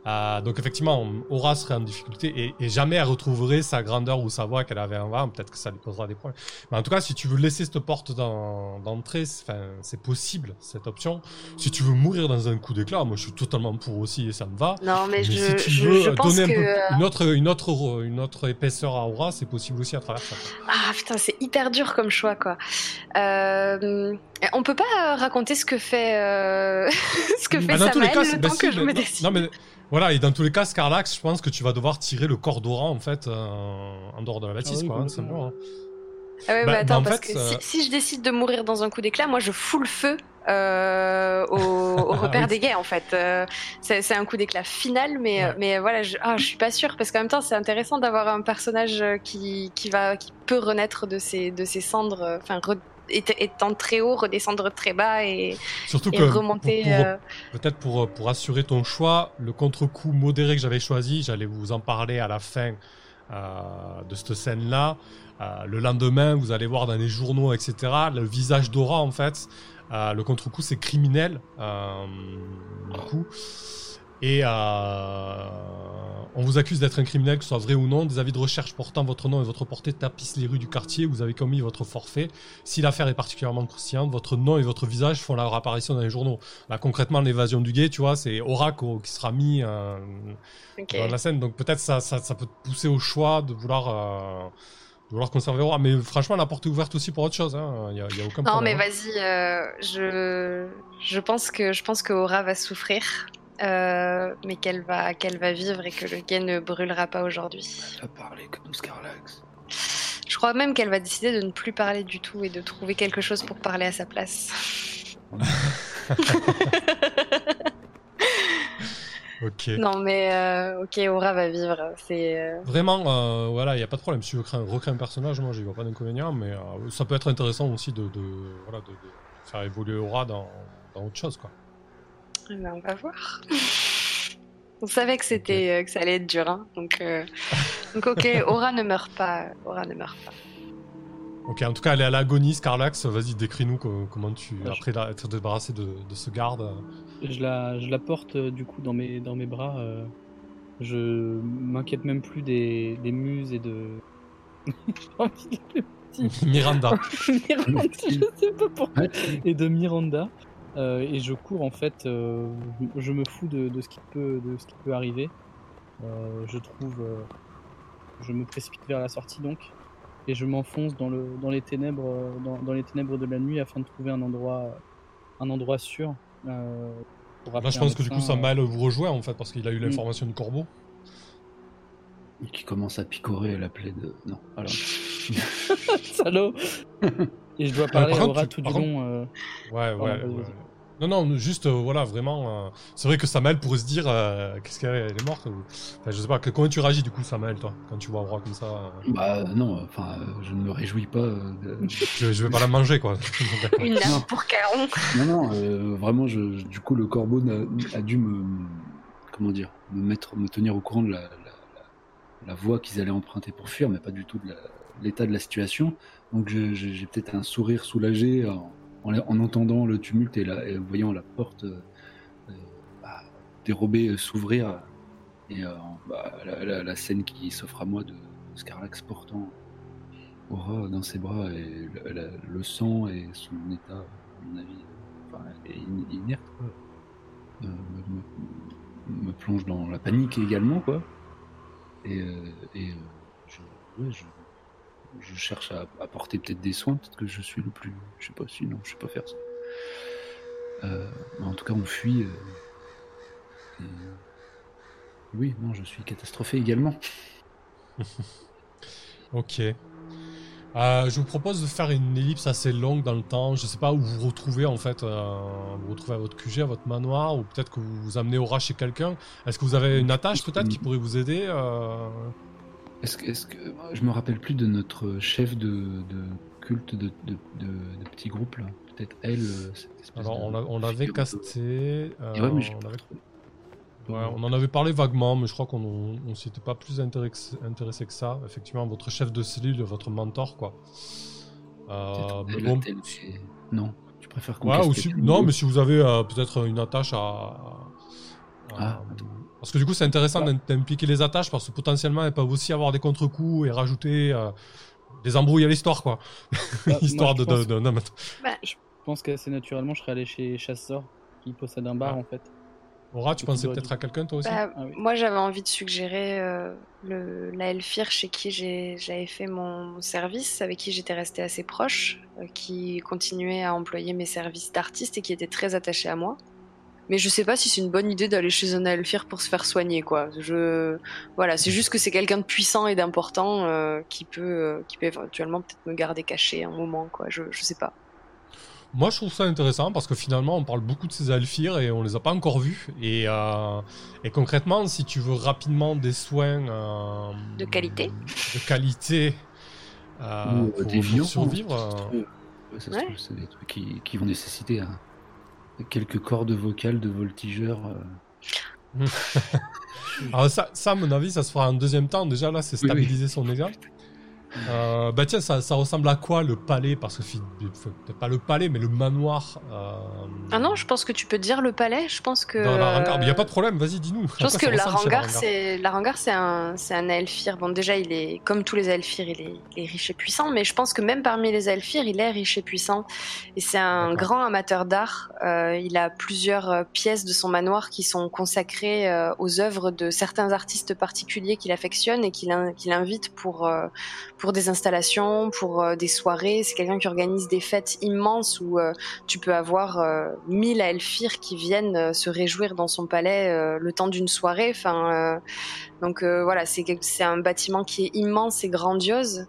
Euh, donc effectivement, Aura serait en difficulté et, jamais elle retrouverait sa grandeur ou sa voix qu'elle avait avant. Peut-être que ça lui posera des problèmes. Mais en tout cas, si tu veux laisser cette porte d'entrée, c'est possible cette option. Si tu veux mourir dans un coup d'éclat, moi je suis totalement pour aussi et ça me va. Non, mais, je, si tu veux donner une autre, une autre, une autre épaisseur à Aura, c'est possible aussi à travers ça. Ah putain, c'est hyper dur comme choix quoi. Euh, on peut pas raconter ce que fait, euh, ce que bah, fait bah, Samuel le temps que je me décide. Non mais voilà, et dans tous les cas, Scarlax, je pense que tu vas devoir tirer le corps en fait euh, en dehors de la bâtisse, ah quoi, hein, simplement. Ah ouais, bah, bah attends, parce que si, je décide de mourir dans un coup d'éclat, moi je fous le feu euh, au, au, repère des gays en fait. Euh, c'est un coup d'éclat final, mais, mais voilà, je, ah, je suis pas sûre parce qu'en même temps c'est intéressant d'avoir un personnage qui, qui, va, qui peut renaître de ses, de ses cendres, enfin étant très haut, redescendre très bas et, Surtout que remonter. Euh, peut-être pour, pour assurer ton choix, le contre-coup modéré que j'avais choisi, j'allais vous en parler à la fin euh, de cette scène-là. Euh, le lendemain, vous allez voir dans les journaux, etc., le visage d'Aura, en fait. le contre-coup, c'est criminel. du coup. Et on vous accuse d'être un criminel, que ce soit vrai ou non. Des avis de recherche portant votre nom et votre portée tapissent les rues du quartier où vous avez commis votre forfait. Si l'affaire est particulièrement croustillante, votre nom et votre visage font leur apparition dans les journaux. Là, concrètement, l'évasion du guet, tu vois, c'est Oracle qui sera mis euh, dans la scène. Donc peut-être ça, ça, peut te pousser au choix de vouloir... Euh, vouloir conserver Aura. Mais franchement, la porte est ouverte aussi pour autre chose. Hein. Il n'y a, aucun problème. Non, mais vas-y, euh, je, je pense que je pense que Aura va souffrir. Euh, mais qu'elle va, qu'elle va vivre et que le guet ne brûlera pas aujourd'hui. Elle va parler comme Scarlax. Je crois même qu'elle va décider de ne plus parler du tout et de trouver quelque chose pour parler à sa place. ok. Non mais euh, ok, Aura va vivre. C'est euh, vraiment voilà, il y a pas de problème. Si tu veux recréer un personnage, moi j'y vois pas d'inconvénient, mais ça peut être intéressant aussi de, voilà, de, faire évoluer Aura dans, dans autre chose quoi. Eh ben, on va voir. on savait que c'était euh, que ça allait être dur, hein. donc euh, donc ok, Aura ne meurt pas, Aura ne meurt pas. Ok, en tout cas, elle est à l'agonie, Scarlax. Vas-y, décris-nous comment tu, après être débarrassé de, de, ce garde. Je la, je la porte euh, du coup dans mes, dans mes bras. je m'inquiète même plus des, des muses et de. Miranda. Miranda, je sais pas pourquoi. Et de Miranda. Euh, et je cours en fait, euh, je me fous de, ce qui peut, de ce qui peut arriver. Euh, je trouve, je me précipite vers la sortie donc, et je m'enfonce dans, le, dans, les ténèbres, dans, les ténèbres de la nuit afin de trouver un endroit, un endroit sûr. Là, je pense que du coup, ça mal vous rejoint en fait parce qu'il a eu l'information du corbeau. Qui commence à picorer la plaie de. Non, alors. Salaud Et je dois parler au rat tout du long. Ouais, ouais. Non, non, juste, euh, voilà, vraiment. Euh, c'est vrai que Samuel pourrait se dire euh, qu'est-ce qu'elle est morte ou... enfin, Je sais pas, comment tu réagis du coup, Samuel, toi, quand tu vois un roi comme ça Bah, non, enfin, je ne me réjouis pas. je, je, vais pas la manger, quoi. Une lame pour Caron. Non, non, vraiment, je, du coup, le corbeau a, dû me. Comment dire Me mettre, me tenir au courant de la, la voie qu'ils allaient emprunter pour fuir, mais pas du tout de l'état de la situation. Donc j'ai peut-être un sourire soulagé en, entendant le tumulte et, la, voyant la porte euh, bah, dérobée s'ouvrir et bah, la, scène qui s'offre à moi de Scarlax portant Aura dans ses bras et le, sang et son état, à mon avis, inerte, euh, me, plonge dans la panique également, quoi. Et, euh, et euh, je, je, cherche à apporter peut-être des soins, peut-être que je suis le plus. Je sais pas si, non, je sais pas faire ça. en tout cas, on fuit. oui, non, je suis catastrophé également. ok. Euh, je vous propose de faire une ellipse assez longue dans le temps. Je ne sais pas où vous vous retrouvez en fait. Euh, vous retrouvez à votre QG, à votre manoir, ou peut-être que vous vous amenez au rat chez quelqu'un. Est-ce que vous avez une attache peut-être qui pourrait vous aider euh? Est-ce que, est que, je me rappelle plus de notre chef de, culte de, de, petit groupe là Peut-être elle. Alors on l'avait casté. on en avait parlé vaguement, mais je crois qu'on ne s'était pas plus intéressé, que ça. Effectivement, votre chef de cellule, votre mentor, quoi. Euh, Non, tu préfères qu'on Non, mais si vous avez euh, peut-être une attache à. Ah, parce que du coup, c'est intéressant d'impliquer les attaches parce que potentiellement, elles peuvent aussi avoir des contre-coups et rajouter euh, des embrouilles à l'histoire, quoi. Bah, Histoire de, bah, Je pense qu'assez naturellement, je serais allé chez Chasseur qui possède un bar, en fait. Aura, tu pensais peut-être à quelqu'un toi aussi bah, ah Moi j'avais envie de suggérer euh, le, la Elfir chez qui j'avais fait mon service, avec qui j'étais restée assez proche, euh, qui continuait à employer mes services d'artiste et qui était très attaché à moi. Mais je sais pas si c'est une bonne idée d'aller chez un Elfir pour se faire soigner quoi. Je voilà, c'est juste que c'est quelqu'un de puissant et d'important euh, qui peut qui peut éventuellement peut-être me garder caché un moment quoi. Je je sais pas. Moi, je trouve ça intéressant parce que finalement, on parle beaucoup de ces alphires et on les a pas encore vus. Et, euh, et concrètement, si tu veux rapidement des soins euh, de qualité, de qualité euh, pour, survivre, c'est des trucs qui, qui vont nécessiter hein, quelques cordes vocales de voltigeurs. Alors ça, ça, à mon avis, ça se fera en deuxième temps. Déjà là, c'est stabiliser son dégât. Euh, bah tiens, ça, ressemble à quoi le palais? Parce que peut-être pas le palais, mais le manoir. Euh, ah non, je pense que tu peux dire le palais. Je pense que. Dans la il n'y a pas de problème. Vas-y, dis-nous. Je pense que la Rangar, c'est la Rangar, c'est un, c'est un Elfir. Bon, déjà, il est comme tous les Elfirs, il est, il est, riche et puissant, mais je pense que même parmi les Elfirs, il est riche et puissant. Et c'est un grand amateur d'art. Euh, il a plusieurs pièces de son manoir qui sont consacrées aux œuvres de certains artistes particuliers qu'il affectionne et qu'il invite pour pour des installations, pour euh, des soirées. C'est quelqu'un qui organise des fêtes immenses où euh, tu peux avoir euh, mille elfirs qui viennent se réjouir dans son palais le temps d'une soirée. Enfin, donc voilà, c'est un bâtiment qui est immense et grandiose.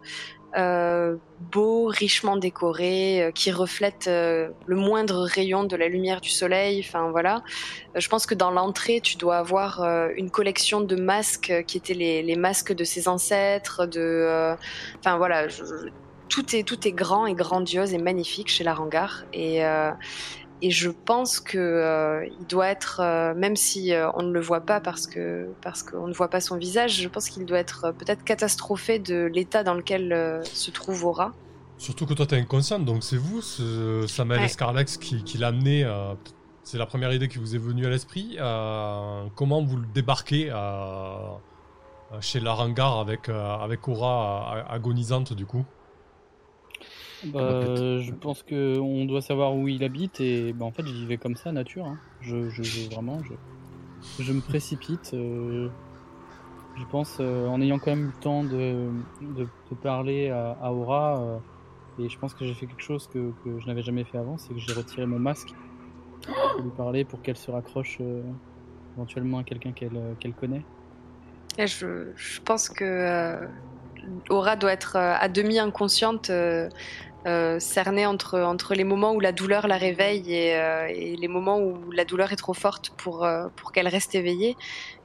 Euh, beau, richement décoré, euh, qui reflète euh, le moindre rayon de la lumière du soleil. Enfin voilà. je pense que dans l'entrée, tu dois avoir une collection de masques qui étaient les, masques de ses ancêtres. De, enfin voilà. tout est tout est grand et grandiose et magnifique chez Larangar et et je pense que euh, il doit être, euh, même si euh, on ne le voit pas parce que parce qu'on ne voit pas son visage, je pense qu'il doit être peut-être catastrophé de l'état dans lequel se trouve Aura. Surtout que toi t'es inconsciente, donc c'est vous, ce Samuel ouais. qui, qui l'a amené. c'est la première idée qui vous est venue à l'esprit. comment vous le débarquez chez Larangar avec avec Aura agonisante du coup? Bah, je pense que on doit savoir où il habite et bah, en fait j'y vais comme ça nature. Hein. Je, je, vraiment je, je me précipite. Euh, je pense euh, en ayant quand même eu le temps de, de, parler à, Aura euh, et je pense que j'ai fait quelque chose que, que je n'avais jamais fait avant, c'est que j'ai retiré mon masque pour lui parler pour qu'elle se raccroche éventuellement à quelqu'un qu'elle connaît. Et je, je pense que Aura doit être à demi inconsciente euh, cernée entre, entre les moments où la douleur la réveille et, euh, et, les moments où la douleur est trop forte pour, euh, pour qu'elle reste éveillée.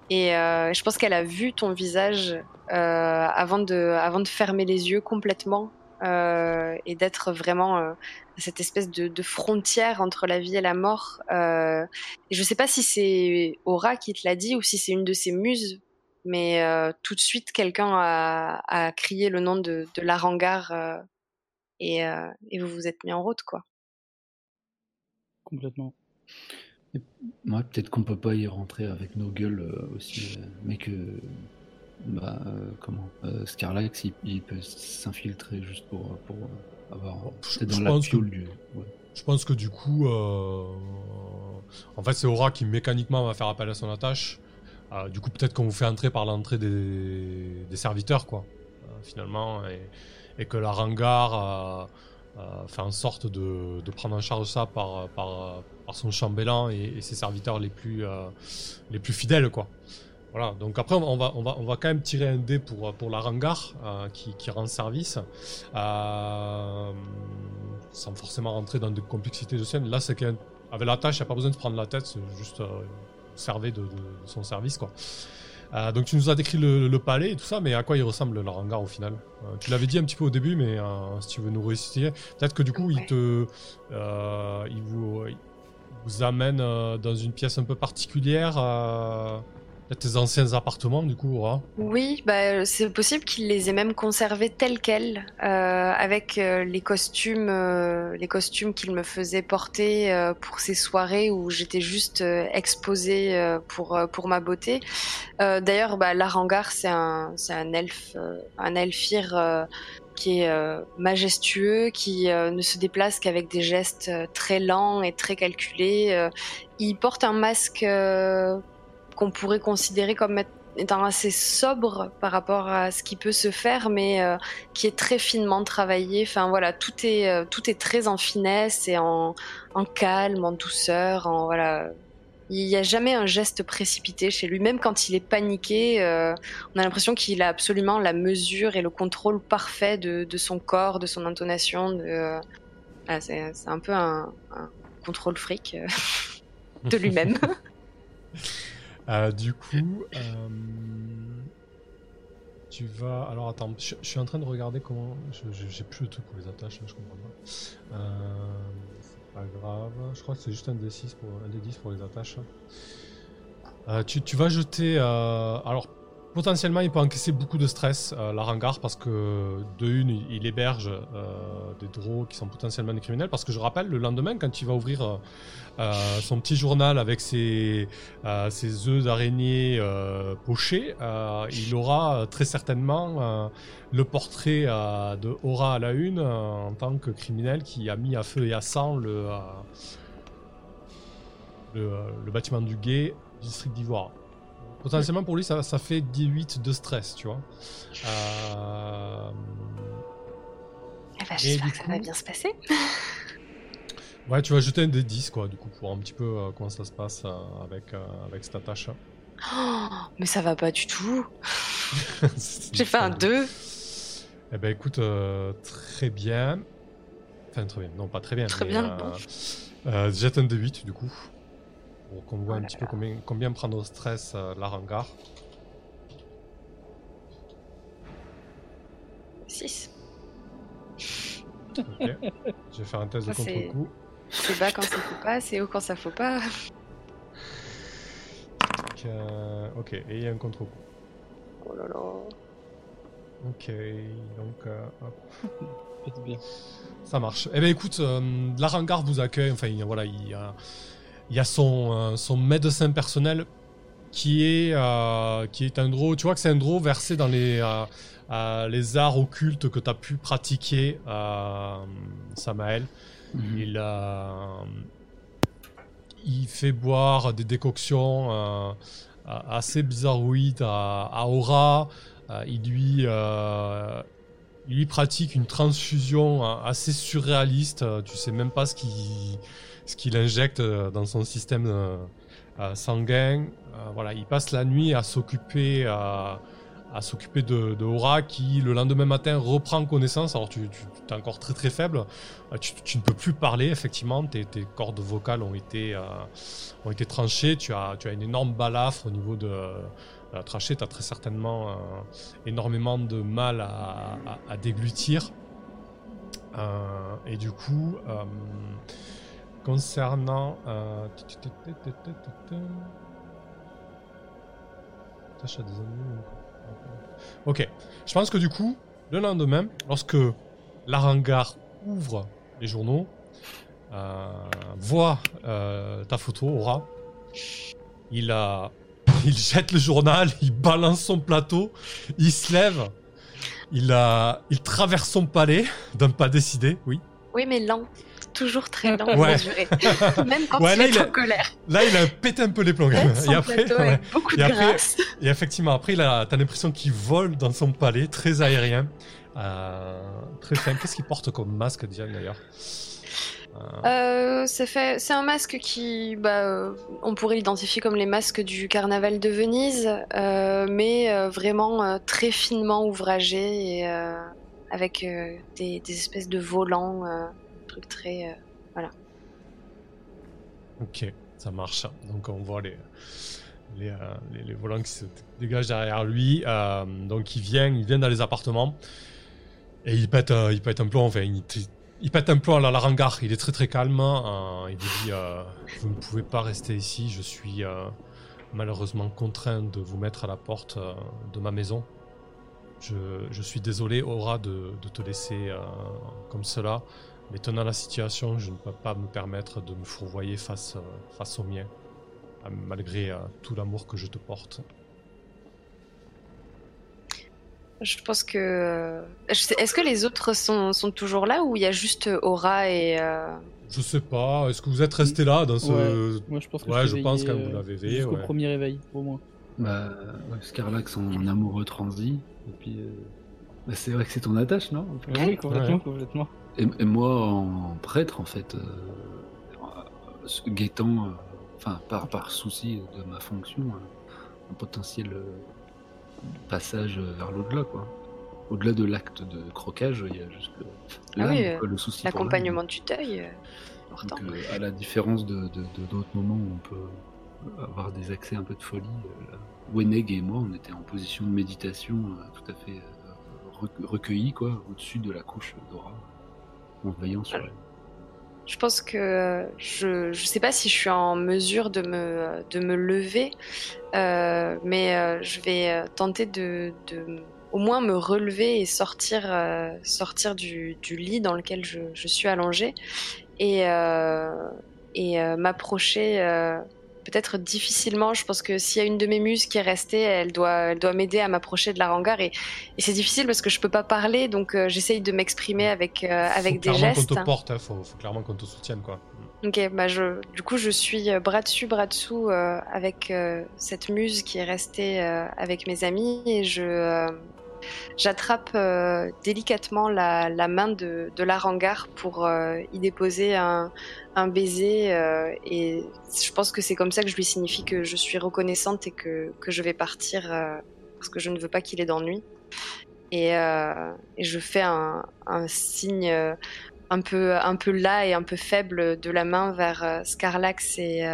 Et euh, je pense qu'elle a vu ton visage avant, de, avant de fermer les yeux complètement et d'être vraiment à cette espèce de, de, frontière entre la vie et la mort. et je sais pas si c'est Aura qui te l'a dit ou si c'est une de ses muses mais tout de suite quelqu'un a, crié le nom de, de l'Arangar et, et vous vous êtes mis en route quoi. Complètement. Moi, peut-être qu'on peut pas y rentrer avec nos gueules aussi, mais que bah, comment Scarlax il, peut s'infiltrer juste pour, pour avoir c'est dans la fiole du je pense que du coup, euh, en fait, c'est Aura qui mécaniquement va faire appel à son attache. Euh, du coup, peut-être qu'on vous fait entrer par l'entrée des, serviteurs, quoi, euh, finalement, et, que la Rangar fait en sorte de, prendre en charge ça par, par, son chambellan et, ses serviteurs les plus, les plus fidèles, quoi. Voilà, donc après on va, on va, on va quand même tirer un dé pour, pour la Rangar qui, qui, rend service. Euh, sans forcément rentrer dans des complexités de scène. Là, c'est qu'avec la tâche, il n'y a pas besoin de prendre la tête, c'est juste euh, servir de, son service, quoi. Euh, donc tu nous as décrit le, palais et tout ça, mais à quoi il ressemble le hangar au final? Euh, Tu l'avais dit un petit peu au début, mais si tu veux nous réciter, peut-être que du coup il te, il vous, vous amène dans une pièce un peu particulière tes anciens appartements, du coup, Oui, bah, c'est possible qu'il les ait même conservés tels quels, euh, avec euh, les costumes, euh, les costumes qu'il me faisait porter pour ces soirées où j'étais juste exposée pour pour ma beauté. D'ailleurs, bah, l'Arangar, c'est un c'est un elfe, un elfir qui est majestueux, qui ne se déplace qu'avec des gestes très lents et très calculés. il porte un masque qu'on pourrait considérer comme étant assez sobre par rapport à ce qui peut se faire, mais euh, qui est très finement travaillé. Enfin voilà, tout est euh, tout est très en finesse et en, calme, en douceur, en voilà. Il n'y a jamais un geste précipité chez lui, même quand il est paniqué. Euh, on a l'impression qu'il a absolument la mesure et le contrôle parfait de, son corps, de son intonation. De, c'est, un peu un, un contrôle fric de lui-même. Euh, du coup, euh, tu vas. Alors attends, je, suis en train de regarder comment. J'ai plus le truc pour les attaches, je comprends pas. Euh, c'est pas grave. Je crois que c'est juste un D6 pour un D10 pour les attaches. Tu, tu, vas jeter. alors potentiellement, il peut encaisser beaucoup de stress, euh, la Rangar, parce que de une, il héberge euh, des drôles qui sont potentiellement des criminels. Parce que je rappelle, le lendemain, quand il va ouvrir euh, son petit journal avec ses, œufs d'araignée pochés, il aura très certainement le portrait de Aura à la une en tant que criminel qui a mis à feu et à sang le, le, le bâtiment du Guet, district d'Ivoire. Potentiellement pour lui, ça, ça fait 18 de stress, tu vois. Euh... Eh ben, J'espère que ça va bien se passer. ouais, tu vas jeter un des 10, quoi, du coup, pour un petit peu euh, comment ça se passe euh, avec, avec cette attache. Oh, mais ça va pas du tout. J'ai fait un 2. Eh ben écoute, très bien. Enfin, très bien. Non, pas très bien. Très bien. jette un de 8, du coup pour qu'on voit un petit peu combien, combien prendre au stress euh, la hangar. 6. Ok. Je vais faire un test de contre-coup. C'est bas quand ça faut pas, c'est haut quand ça faut pas. ok, et il y a un contre-coup. Oh là là. Ok, donc euh, hop. bien. Ça marche. Eh bien écoute, euh, la hangar vous accueille, enfin voilà, il y a il y a son, euh, son médecin personnel qui est, euh, qui est un draw. Tu vois que c'est un draw versé dans les, euh, les arts occultes que tu as pu pratiquer, Samael. Mhm. Il, il fait boire des décoctions assez bizarroïdes à, à Aura. il lui il lui pratique une transfusion assez surréaliste. Tu sais même pas ce qui ce qu'il injecte euh, dans son système euh, euh, sanguin. voilà, il passe la nuit à s'occuper à, s'occuper de, Aura qui le lendemain matin reprend connaissance. Alors tu, es encore très très faible, tu, ne peux plus parler effectivement, tes, cordes vocales ont été, tranchées, tu as, tu as une énorme balafre au niveau de, la trachée, tu as très certainement énormément de mal à, déglutir. et du coup, Concernant... Euh. Ok. Je pense que du coup, le lendemain, lorsque l'Arangar ouvre les journaux, euh, voit euh, ta photo, Aura, il, a, il jette le journal, il balance son plateau, il se lève, il, a, il traverse son palais d'un pas décidé, oui. Oui, mais lent toujours très lent ouais. durer. Même quand il est en colère. Là, il a pété un peu les plombs. Et après, beaucoup de grâce. Et effectivement, après, t'as l'impression qu'il vole dans son palais, très aérien. Euh, très fin. Qu'est-ce qu'il porte comme masque, Diane, d'ailleurs euh, c'est un masque qui, bah, on pourrait l'identifier comme les masques du carnaval de Venise, euh, mais vraiment très finement ouvragé et avec des, des, espèces de volants très. Euh, voilà. Ok, ça marche. Donc on voit les, les, euh, les, volants qui se dégagent derrière lui. Euh, donc il vient, il vient dans les appartements et il pète, il pète un plomb. Enfin, il, il pète un plomb à la hangar. Il est très très calme. il dit Vous ne pouvez pas rester ici. Je suis malheureusement contraint de vous mettre à la porte de ma maison. Je, je suis désolé, Aura, de, de te laisser comme cela. Mais tenant la situation, je ne peux pas me permettre de me fourvoyer face, euh, face au mien, malgré euh, tout l'amour que je te porte. Je pense que. Euh, est-ce que les autres sont, sont, toujours là ou il y a juste Aura et. Je sais pas. Est-ce que vous êtes resté là dans ce. Ouais, Moi je pense que ouais, je, pense que vous l'avez veillé. Jusqu'au premier réveil, au moins. Bah, Scarlax en amoureux transi. Et puis. Bah, c'est vrai que c'est ton attache, non? Oui, complètement, complètement. Et, moi, en prêtre, en fait, euh, guettant, euh, enfin, par, par souci de ma fonction, euh, un potentiel passage vers l'au-delà, quoi. Au-delà de l'acte de croquage, il y a juste le, ah le souci. L'accompagnement du deuil. Donc, à la différence de, d'autres moments où on peut avoir des accès un peu de folie, Weneg et moi, on était en position de méditation tout à fait recueillis, quoi, au-dessus de la couche d'aura Je pense que je ne sais pas si je suis en mesure de me, de me lever, euh, mais euh, je vais euh, tenter de, de, au moins me relever et sortir, sortir du, du, lit dans lequel je, je suis allongée et, et m'approcher peut-être difficilement. Je pense que s'il y a une de mes muses qui est restée, elle doit, elle doit m'aider à m'approcher de la hangar. Et, et c'est difficile parce que je peux pas parler, donc euh, j'essaye de m'exprimer avec, euh, avec des gestes. qu'on te porte, hein. faut, faut, clairement qu'on te soutienne. Quoi. Ok, bah je, du coup, je suis euh, bras dessus, bras dessous avec cette muse qui est restée avec mes amis et je J'attrape euh, délicatement la, main de, de l'Arangar pour euh, y déposer un, baiser euh, et je pense que c'est comme ça que je lui signifie que je suis reconnaissante et que, je vais partir parce que je ne veux pas qu'il ait d'ennui. Et, je fais un, signe un peu, un peu là et un peu faible de la main vers Scarlax et,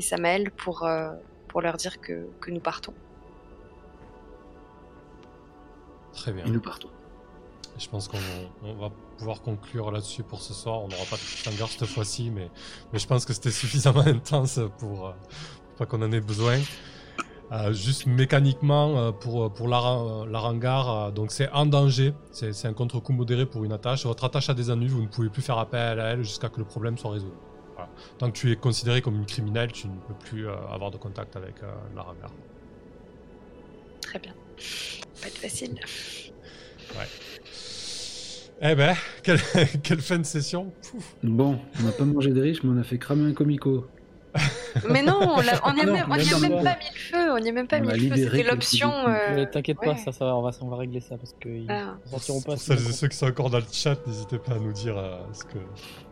Samael pour, pour leur dire que nous partons. Très bien. Et nous partons. Je pense qu'on va pouvoir conclure là-dessus pour ce soir. On n'aura pas de cliffhanger cette fois-ci, mais, mais je pense que c'était suffisamment intense pour, euh, pas qu'on en ait besoin. Euh, juste mécaniquement, euh, pour, pour l'Arangar, donc c'est en danger. C'est un contre-coup modéré pour une attache. Votre attache a des ennuis, vous ne pouvez plus faire appel à elle jusqu'à que le problème soit résolu. Tant que tu es considéré comme une criminelle, tu ne peux plus avoir de contact avec l'Arangar. Très bien. Pas être facile. Ouais. Eh ben, quelle, quelle fin de session. Bon, on n'a pas mangé de riches, mais on a fait cramer un comico. mais non, on n'y a, a, même pas mis le feu. On n'y a même pas mis le feu. C'était l'option. Euh... T'inquiète pas, ça, ça va, on, va, on va régler ça parce qu'ils ah. sortiront pas. Pour ceux qui sont encore dans le chat, n'hésitez pas à nous dire euh, ce que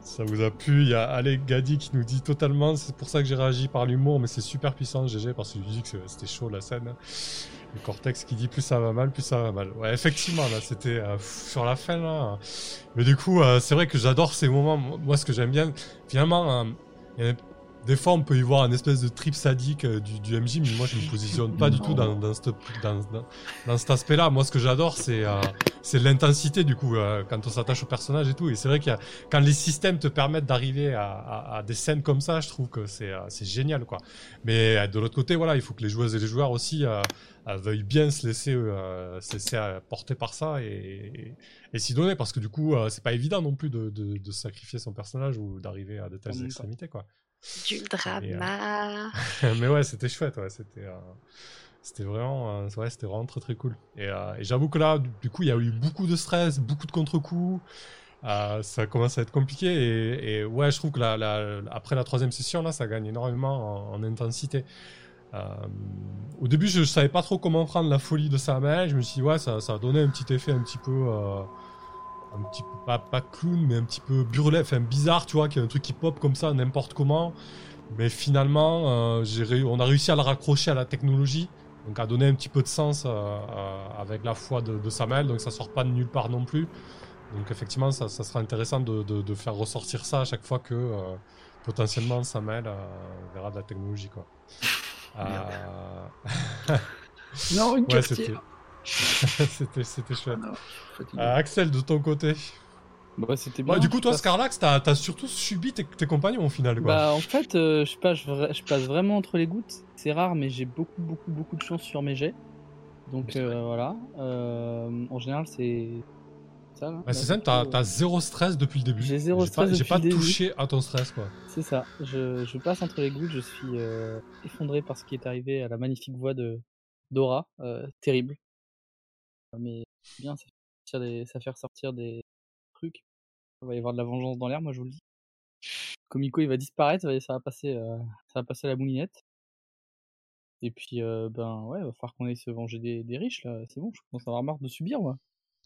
ça vous a plu. Il y a Alec Gadi qui nous dit totalement. C'est pour ça que j'ai réagi par l'humour, mais c'est super puissant, GG, parce que je dis que c'était chaud la scène. Le cortex qui dit plus ça va mal, plus ça va mal. Ouais, effectivement, là, c'était euh, sur la fin, là. Mais du coup, euh, c'est vrai que j'adore ces moments. Moi, ce que j'aime bien, finalement, a des fois, on peut y voir un espèce de trip sadique euh, du, MJ, mais moi, je me positionne pas du tout dans, dans, cet aspect-là. Moi, ce que j'adore, c'est euh, l'intensité, du coup, euh, quand on s'attache au personnage et tout. Et c'est vrai que quand les systèmes te permettent d'arriver à, des scènes comme ça, je trouve que c'est génial, quoi. Mais de l'autre côté, voilà, il faut que les joueuses et les joueurs aussi veuillent bien se laisser, se porter par ça et, s'y donner, parce que du coup, c'est pas évident non plus de, de, sacrifier son personnage ou d'arriver à de telles extrémités, quoi. Du drama. Euh, mais ouais, c'était chouette, ouais, c'était. Euh, c'était vraiment, euh, ouais, c'était vraiment très très cool. Et, j'avoue que là, du, coup, il y a eu beaucoup de stress, beaucoup de contre-coups. ça commence à être compliqué et, ouais, je trouve que la, après la troisième session, là, ça gagne énormément en, intensité. au début, je, ne savais pas trop comment prendre la folie de Samuel. Je me suis dit, ouais, ça, ça a donné un petit effet un petit peu un petit peu, pas, pas clown, mais un petit peu burlesque, enfin bizarre, tu vois, qu'il y a un truc qui pop comme ça, n'importe comment. Mais finalement, euh, on a réussi à le raccrocher à la technologie, donc à donner un petit peu de sens euh, euh, avec la foi de, Samuel, donc ça sort pas de nulle part non plus. Donc effectivement, ça, sera intéressant de, faire ressortir ça à chaque fois que potentiellement Samuel verra de la technologie. Quoi. non, une ouais, c'était, c'était chouette. Ah, Axel, de ton côté bah, c'était bien. du coup, toi, Scarlax, t'as, as surtout subi tes, compagnons au final. Quoi. Bah, en fait, euh, je, passe, je passe vraiment entre les gouttes. C'est rare, mais j'ai beaucoup, beaucoup, beaucoup de chance sur mes jets. Donc euh, voilà. Euh, en général, c'est ça. Bah, c'est ça, t'as, as zéro stress depuis le début. J'ai zéro stress pas, J'ai pas touché à ton stress, quoi. C'est ça. Je, je, passe entre les gouttes. Je suis effondré par ce qui est arrivé à la magnifique voix de Dora. terrible mais bien, ça fait, des, ça fait ressortir des trucs. Il va y avoir de la vengeance dans l'air, moi je vous le dis. Komiko il va disparaître, ça va passer, euh, ça va passer à la moulinette. Et puis, euh, ben ouais, il va falloir qu'on aille se venger des, des riches là. C'est bon, je commence à avoir marre de subir moi.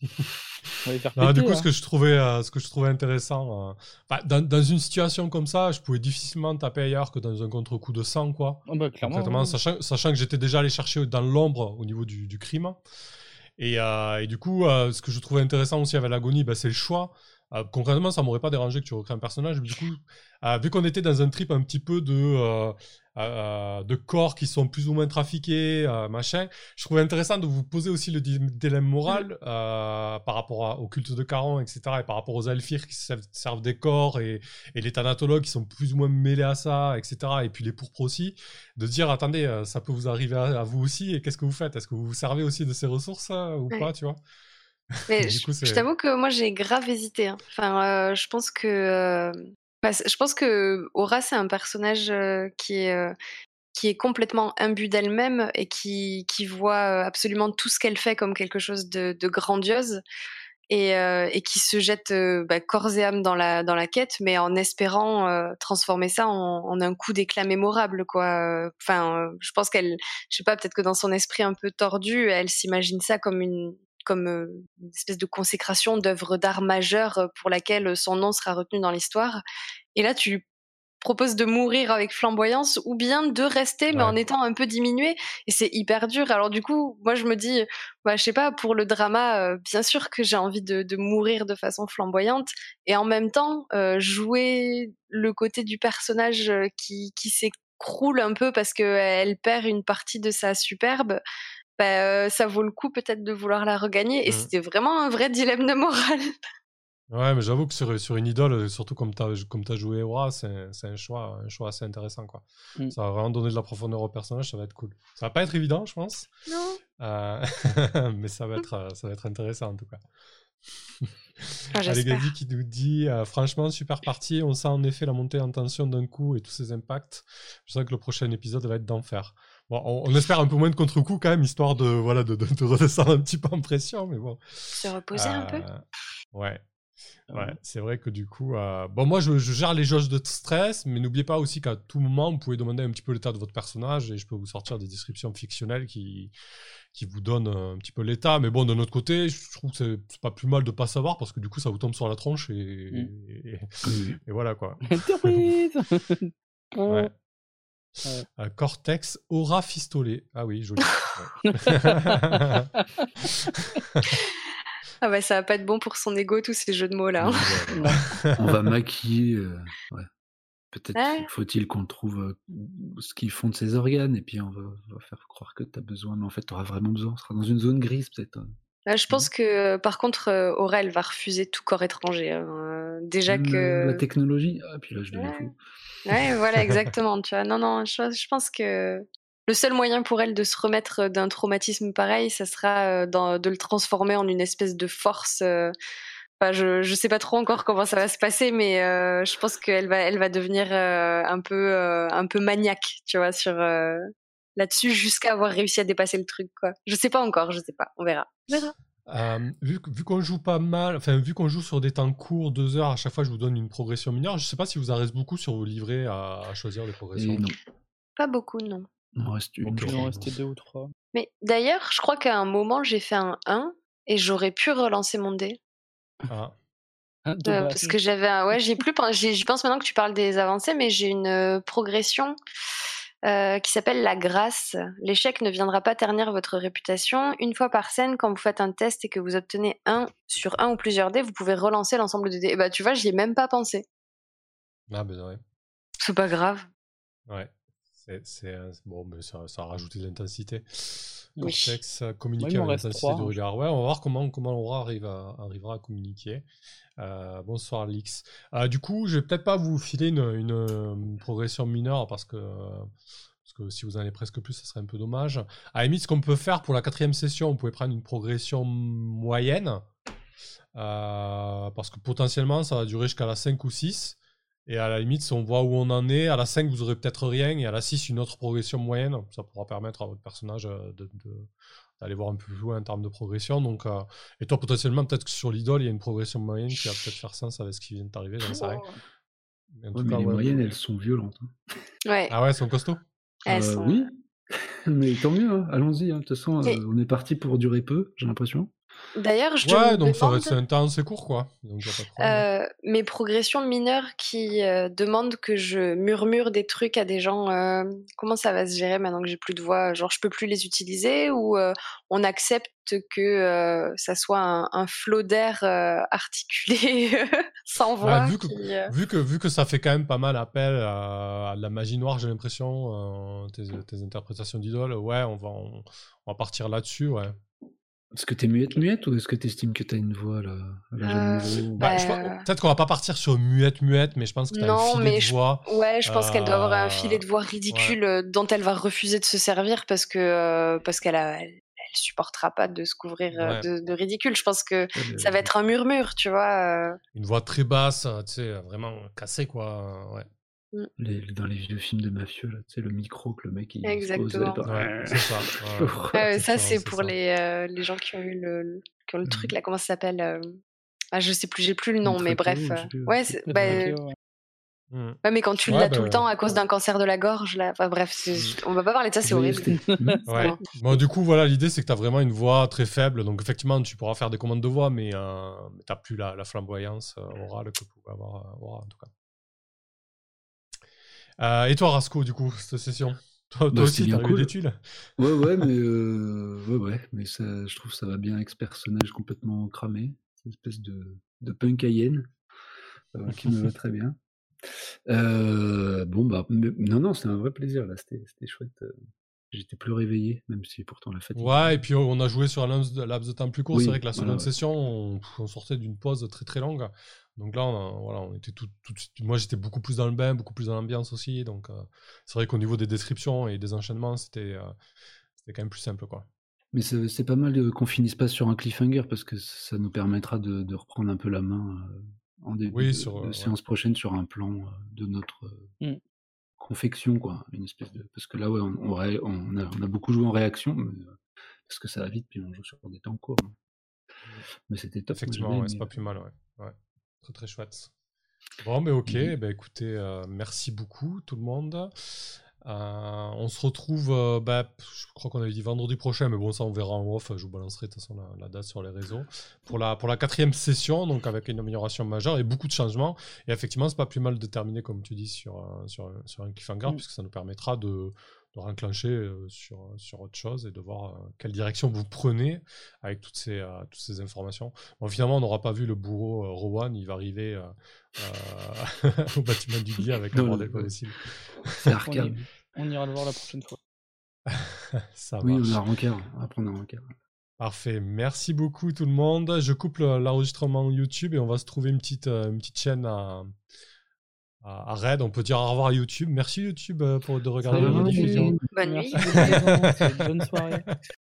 On va faire péter, du coup, ce que je trouvais, euh, ce que je trouvais intéressant, bah, dans, dans, une situation comme ça, je pouvais difficilement taper ailleurs que dans un contre-coup de sang, quoi. Oh bah, clairement. sachant, sachant, que j'étais déjà allé chercher dans l'ombre au niveau du, du crime. Et, euh, et, du coup, euh, ce que je trouvais intéressant aussi avec l'agonie, bah, c'est le choix. Euh, concrètement, ça m'aurait pas dérangé que tu recrées un personnage. Mais du coup, vu qu'on était dans un trip un petit peu de euh, de corps qui sont plus ou moins trafiqués, euh, machin. Je trouvais intéressant de vous poser aussi le dilemme moral mm. euh, par rapport au culte de Caron, etc. et par rapport aux Alphir qui servent des corps et, les thanatologues qui sont plus ou moins mêlés à ça, etc. Et puis les pourpres aussi, de dire attendez, ça peut vous arriver à, vous aussi et qu'est-ce que vous faites? Est-ce que vous vous servez aussi de ces ressources ou pas, tu vois? Mais je, t'avoue que moi j'ai grave hésité. Hein. Enfin, je pense que bah, je pense que Aura, c'est un personnage qui est, qui est complètement imbu d'elle-même et qui, qui voit absolument tout ce qu'elle fait comme quelque chose de, de grandiose et, et, qui se jette bah, corps et âme dans la, dans la quête, mais en espérant transformer ça en, en, un coup d'éclat mémorable. Quoi. Enfin, je pense qu'elle, je sais pas, peut-être que dans son esprit un peu tordu, elle s'imagine ça comme une, comme une espèce de consécration d'œuvre d'art majeure pour laquelle son nom sera retenu dans l'histoire. Et là, tu proposes de mourir avec flamboyance ou bien de rester mais en étant un peu diminué et c'est hyper dur alors du coup moi je me dis bah je sais pas pour le drama bien sûr que j'ai envie de, mourir de façon flamboyante et en même temps jouer le côté du personnage qui, qui s'écroule un peu parce qu'elle perd une partie de sa superbe bah, ça vaut le coup peut-être de vouloir la regagner. Et mmh. c'était vraiment un vrai dilemme de morale. Ouais, mais j'avoue que sur, sur, une idole, surtout comme tu as, comme as joué Aura, c'est un choix, un choix assez intéressant. Quoi. Mmh. Ça va vraiment donner de la profondeur au personnage, ça va être cool. Ça va pas être évident, je pense. Non. Euh, mais ça va, être, ça va être intéressant en tout cas. Ah, Allez, Gazi qui nous dit euh, Franchement, super partie. On sent en effet la montée en tension d'un coup et tous ses impacts. Je sens que le prochain épisode va être d'enfer. Bon, on, espère un peu moins de contre-coup quand même, histoire de, voilà, de, de, redescendre un petit peu en pression, mais bon. Se reposer un peu euh, Ouais. Ouais, c'est vrai que du coup, euh, bon, moi je, gère les jauges de stress, mais n'oubliez pas aussi qu'à tout moment, vous pouvez demander un petit peu l'état de votre personnage et je peux vous sortir des descriptions fictionnelles qui, qui vous donnent un petit peu l'état. Mais bon, de notre côté, je trouve que c'est pas plus mal de pas savoir parce que du coup, ça vous tombe sur la tronche et, mm. et, voilà quoi. ouais. Euh, cortex aura fistolé. Ah oui, joli. ah bah ça va pas être bon pour son ego tous ces jeux de mots là. On va maquiller. Euh, Peut-être faut-il qu'on trouve ce qu'ils font de ses organes et puis on va, faire croire que tu as besoin, mais en fait, tu auras vraiment besoin. On sera dans une zone grise peut-être. Bah, je pense que par contre, Aurel va refuser tout corps étranger. Hein. Déjà que. La technologie Ah, puis là, je deviens fou. Ouais, voilà, exactement. tu vois. Non, non, je, pense que le seul moyen pour elle de se remettre d'un traumatisme pareil, ça sera de le transformer en une espèce de force je ne sais pas trop encore comment ça va se passer, mais euh, je pense qu'elle va, elle va devenir euh, un peu, euh, un peu maniaque, tu vois, sur là-dessus, jusqu'à avoir réussi à dépasser le truc, quoi. Je sais pas encore, je sais pas, on verra. On verra. vu, vu qu'on joue pas mal, enfin vu qu'on joue sur des temps courts, deux heures, à chaque fois je vous donne une progression mineure. Je sais pas si vous en reste beaucoup sur vos livrets à, choisir des progressions. non. Pas beaucoup, non. Il en reste une. Il en restait deux ou trois. Mais d'ailleurs, je crois qu'à un moment j'ai fait un 1 et j'aurais pu relancer mon dé. Ah. ah parce que j'avais ouais j'ai plus j'y pense maintenant que tu parles des avancées mais j'ai une euh, progression euh, qui s'appelle la grâce. L'échec ne viendra pas ternir votre réputation. Une fois par scène, quand vous faites un test et que vous obtenez un sur un ou plusieurs dés, vous pouvez relancer l'ensemble des dés. bah tu vois, j'y ai même pas pensé. Ah ben ouais. C'est pas grave. Ouais. C'est bon, mais ça, ça a rajouté de l'intensité. Cortex, oui. communiquer avec l'intensité de regard. Ouais, on va voir comment, comment Laura arrive à, arrivera à communiquer. Euh, bonsoir Lix. Euh, du coup, je vais peut-être pas vous filer une, une, progression mineure parce que, parce que si vous en avez presque plus, ça serait un peu dommage. À limite, ce qu'on peut faire pour la quatrième session, on pouvait prendre une progression moyenne. Euh, parce que potentiellement, ça va durer jusqu'à la 5 ou 6. Et à la limite, si on voit où on en est, à la 5, vous aurez peut-être rien, et à la 6, une autre progression moyenne. Ça pourra permettre à votre personnage euh, d'aller voir un peu plus loin en termes de progression. Donc, euh, et toi, potentiellement, peut-être que sur l'idole, il y a une progression moyenne qui va peut-être faire sens avec ce qui vient d'arriver, j'en sais rien. Mais, les moyennes, elles sont violentes. Hein. Ouais. Ah ouais, elles sont costauds? Euh, Oui, mais tant mieux, hein. allons-y. Hein. De toute façon, on est parti pour durer peu, j'ai l'impression. D'ailleurs, je Ouais, donc va être un temps assez court, quoi. Euh, mes progressions mineures qui euh, demandent que je murmure des trucs à des gens, euh, comment ça va se gérer maintenant que j'ai plus de voix? Genre, je peux plus les utiliser ou on accepte que ça soit un, flot d'air articulé sans voix vu, que, vu, que, vu que ça fait quand même pas mal appel à, la magie noire, j'ai l'impression, tes, tes, interprétations d'idole, ouais, on va, on va partir là-dessus, ouais. Est-ce que t'es muette muette ou est-ce que t'estimes que t'as une voix là, euh, bah, bah, Peut-être qu'on va pas partir sur muette muette, mais je pense que t'as un filet de voix. Ouais, je pense qu'elle doit avoir un filet de voix euh, ridicule euh, dont elle va refuser de se servir parce que parce qu'elle a, elle, supportera pas de se couvrir de, ridicule. Je pense que ça va être un murmure, tu vois. Une voix très basse, tu sais, vraiment cassée quoi. Ouais. Mmh. Les, dans les vieux films de mafieux, là, tu sais, le micro que le mec il Exactement. Pose, ouais, c'est ça. Ouais, ça, c'est pour Les, euh, les gens qui ont eu le, qui ont le truc, mmh. là, comment ça s'appelle euh... ah, Je sais plus, j'ai plus le nom, mais bref. Euh, ouais, bah, mmh. ouais, mais quand tu l'as tout le bah, temps à cause d'un cancer de la gorge, là, enfin, bref, on va pas parler de ça, c'est horrible. ouais. bon, du coup, voilà, l'idée c'est que tu as vraiment une voix très faible, donc effectivement, tu pourras faire des commandes de voix, mais euh, tu n'as plus la, la flamboyance orale que pouvait avoir Aura, en tout cas. Euh, et toi, Rasco, du coup, cette session Toi, bah, aussi, t'as cool. des tuiles Ouais, ouais, mais, euh, ouais, ouais, mais ça, je trouve que ça va bien avec ce personnage complètement cramé, cette espèce de, de punk euh, qui me va très bien. bon, bah, non, non, c'était un vrai plaisir, là, c'était chouette. J'étais plus réveillé, même si pourtant la fatigue. Ouais, et puis on a joué sur un laps de, temps plus court. c'est vrai que la seconde session, on, sortait d'une pause très très longue. Donc là, on, voilà, on était tout, tout, moi j'étais beaucoup plus dans le bain, beaucoup plus dans l'ambiance aussi. Donc euh, c'est vrai qu'au niveau des descriptions et des enchaînements, c'était euh, c'était quand même plus simple. quoi. Mais c'est pas mal qu'on finisse pas sur un cliffhanger parce que ça nous permettra de, reprendre un peu la main euh, en début de, séance prochaine sur un plan de notre mmh. Confection. quoi. Une espèce de... Parce que là, ouais, on, on, a, on, a, beaucoup joué en réaction parce que ça va vite, puis on joue sur des temps courts. Hein. Mais c'était top. Effectivement, c'est pas plus mal. ouais. Très très chouette. Bon, mais ok, bah, écoutez, euh, merci beaucoup tout le monde. Euh, on se retrouve, euh, bah, je crois qu'on avait dit vendredi prochain, mais bon, ça on verra en off. Je vous balancerai de toute façon la, date sur les réseaux pour la, pour la quatrième session, donc avec une amélioration majeure et beaucoup de changements. Et effectivement, c'est pas plus mal de terminer, comme tu dis, sur, sur, sur un cliffhanger, mmh. puisque ça nous permettra de, de renclencher sur, sur autre chose et de voir quelle direction vous prenez avec toutes ces, toutes ces informations. Bon, finalement, on n'aura pas vu le bourreau Rowan, il va arriver au bâtiment du guide avec un bordel possible. C'est arcade. On, ira le voir la prochaine fois. Ça oui, on a. On va prendre un rencard. Parfait. Merci beaucoup tout le monde. Je coupe l'enregistrement YouTube et on va se trouver une petite, une petite chaîne à, à, Red. On peut dire au revoir à YouTube. Merci YouTube euh, pour de regarder la diffusion. Bonne nuit. Bonne soirée.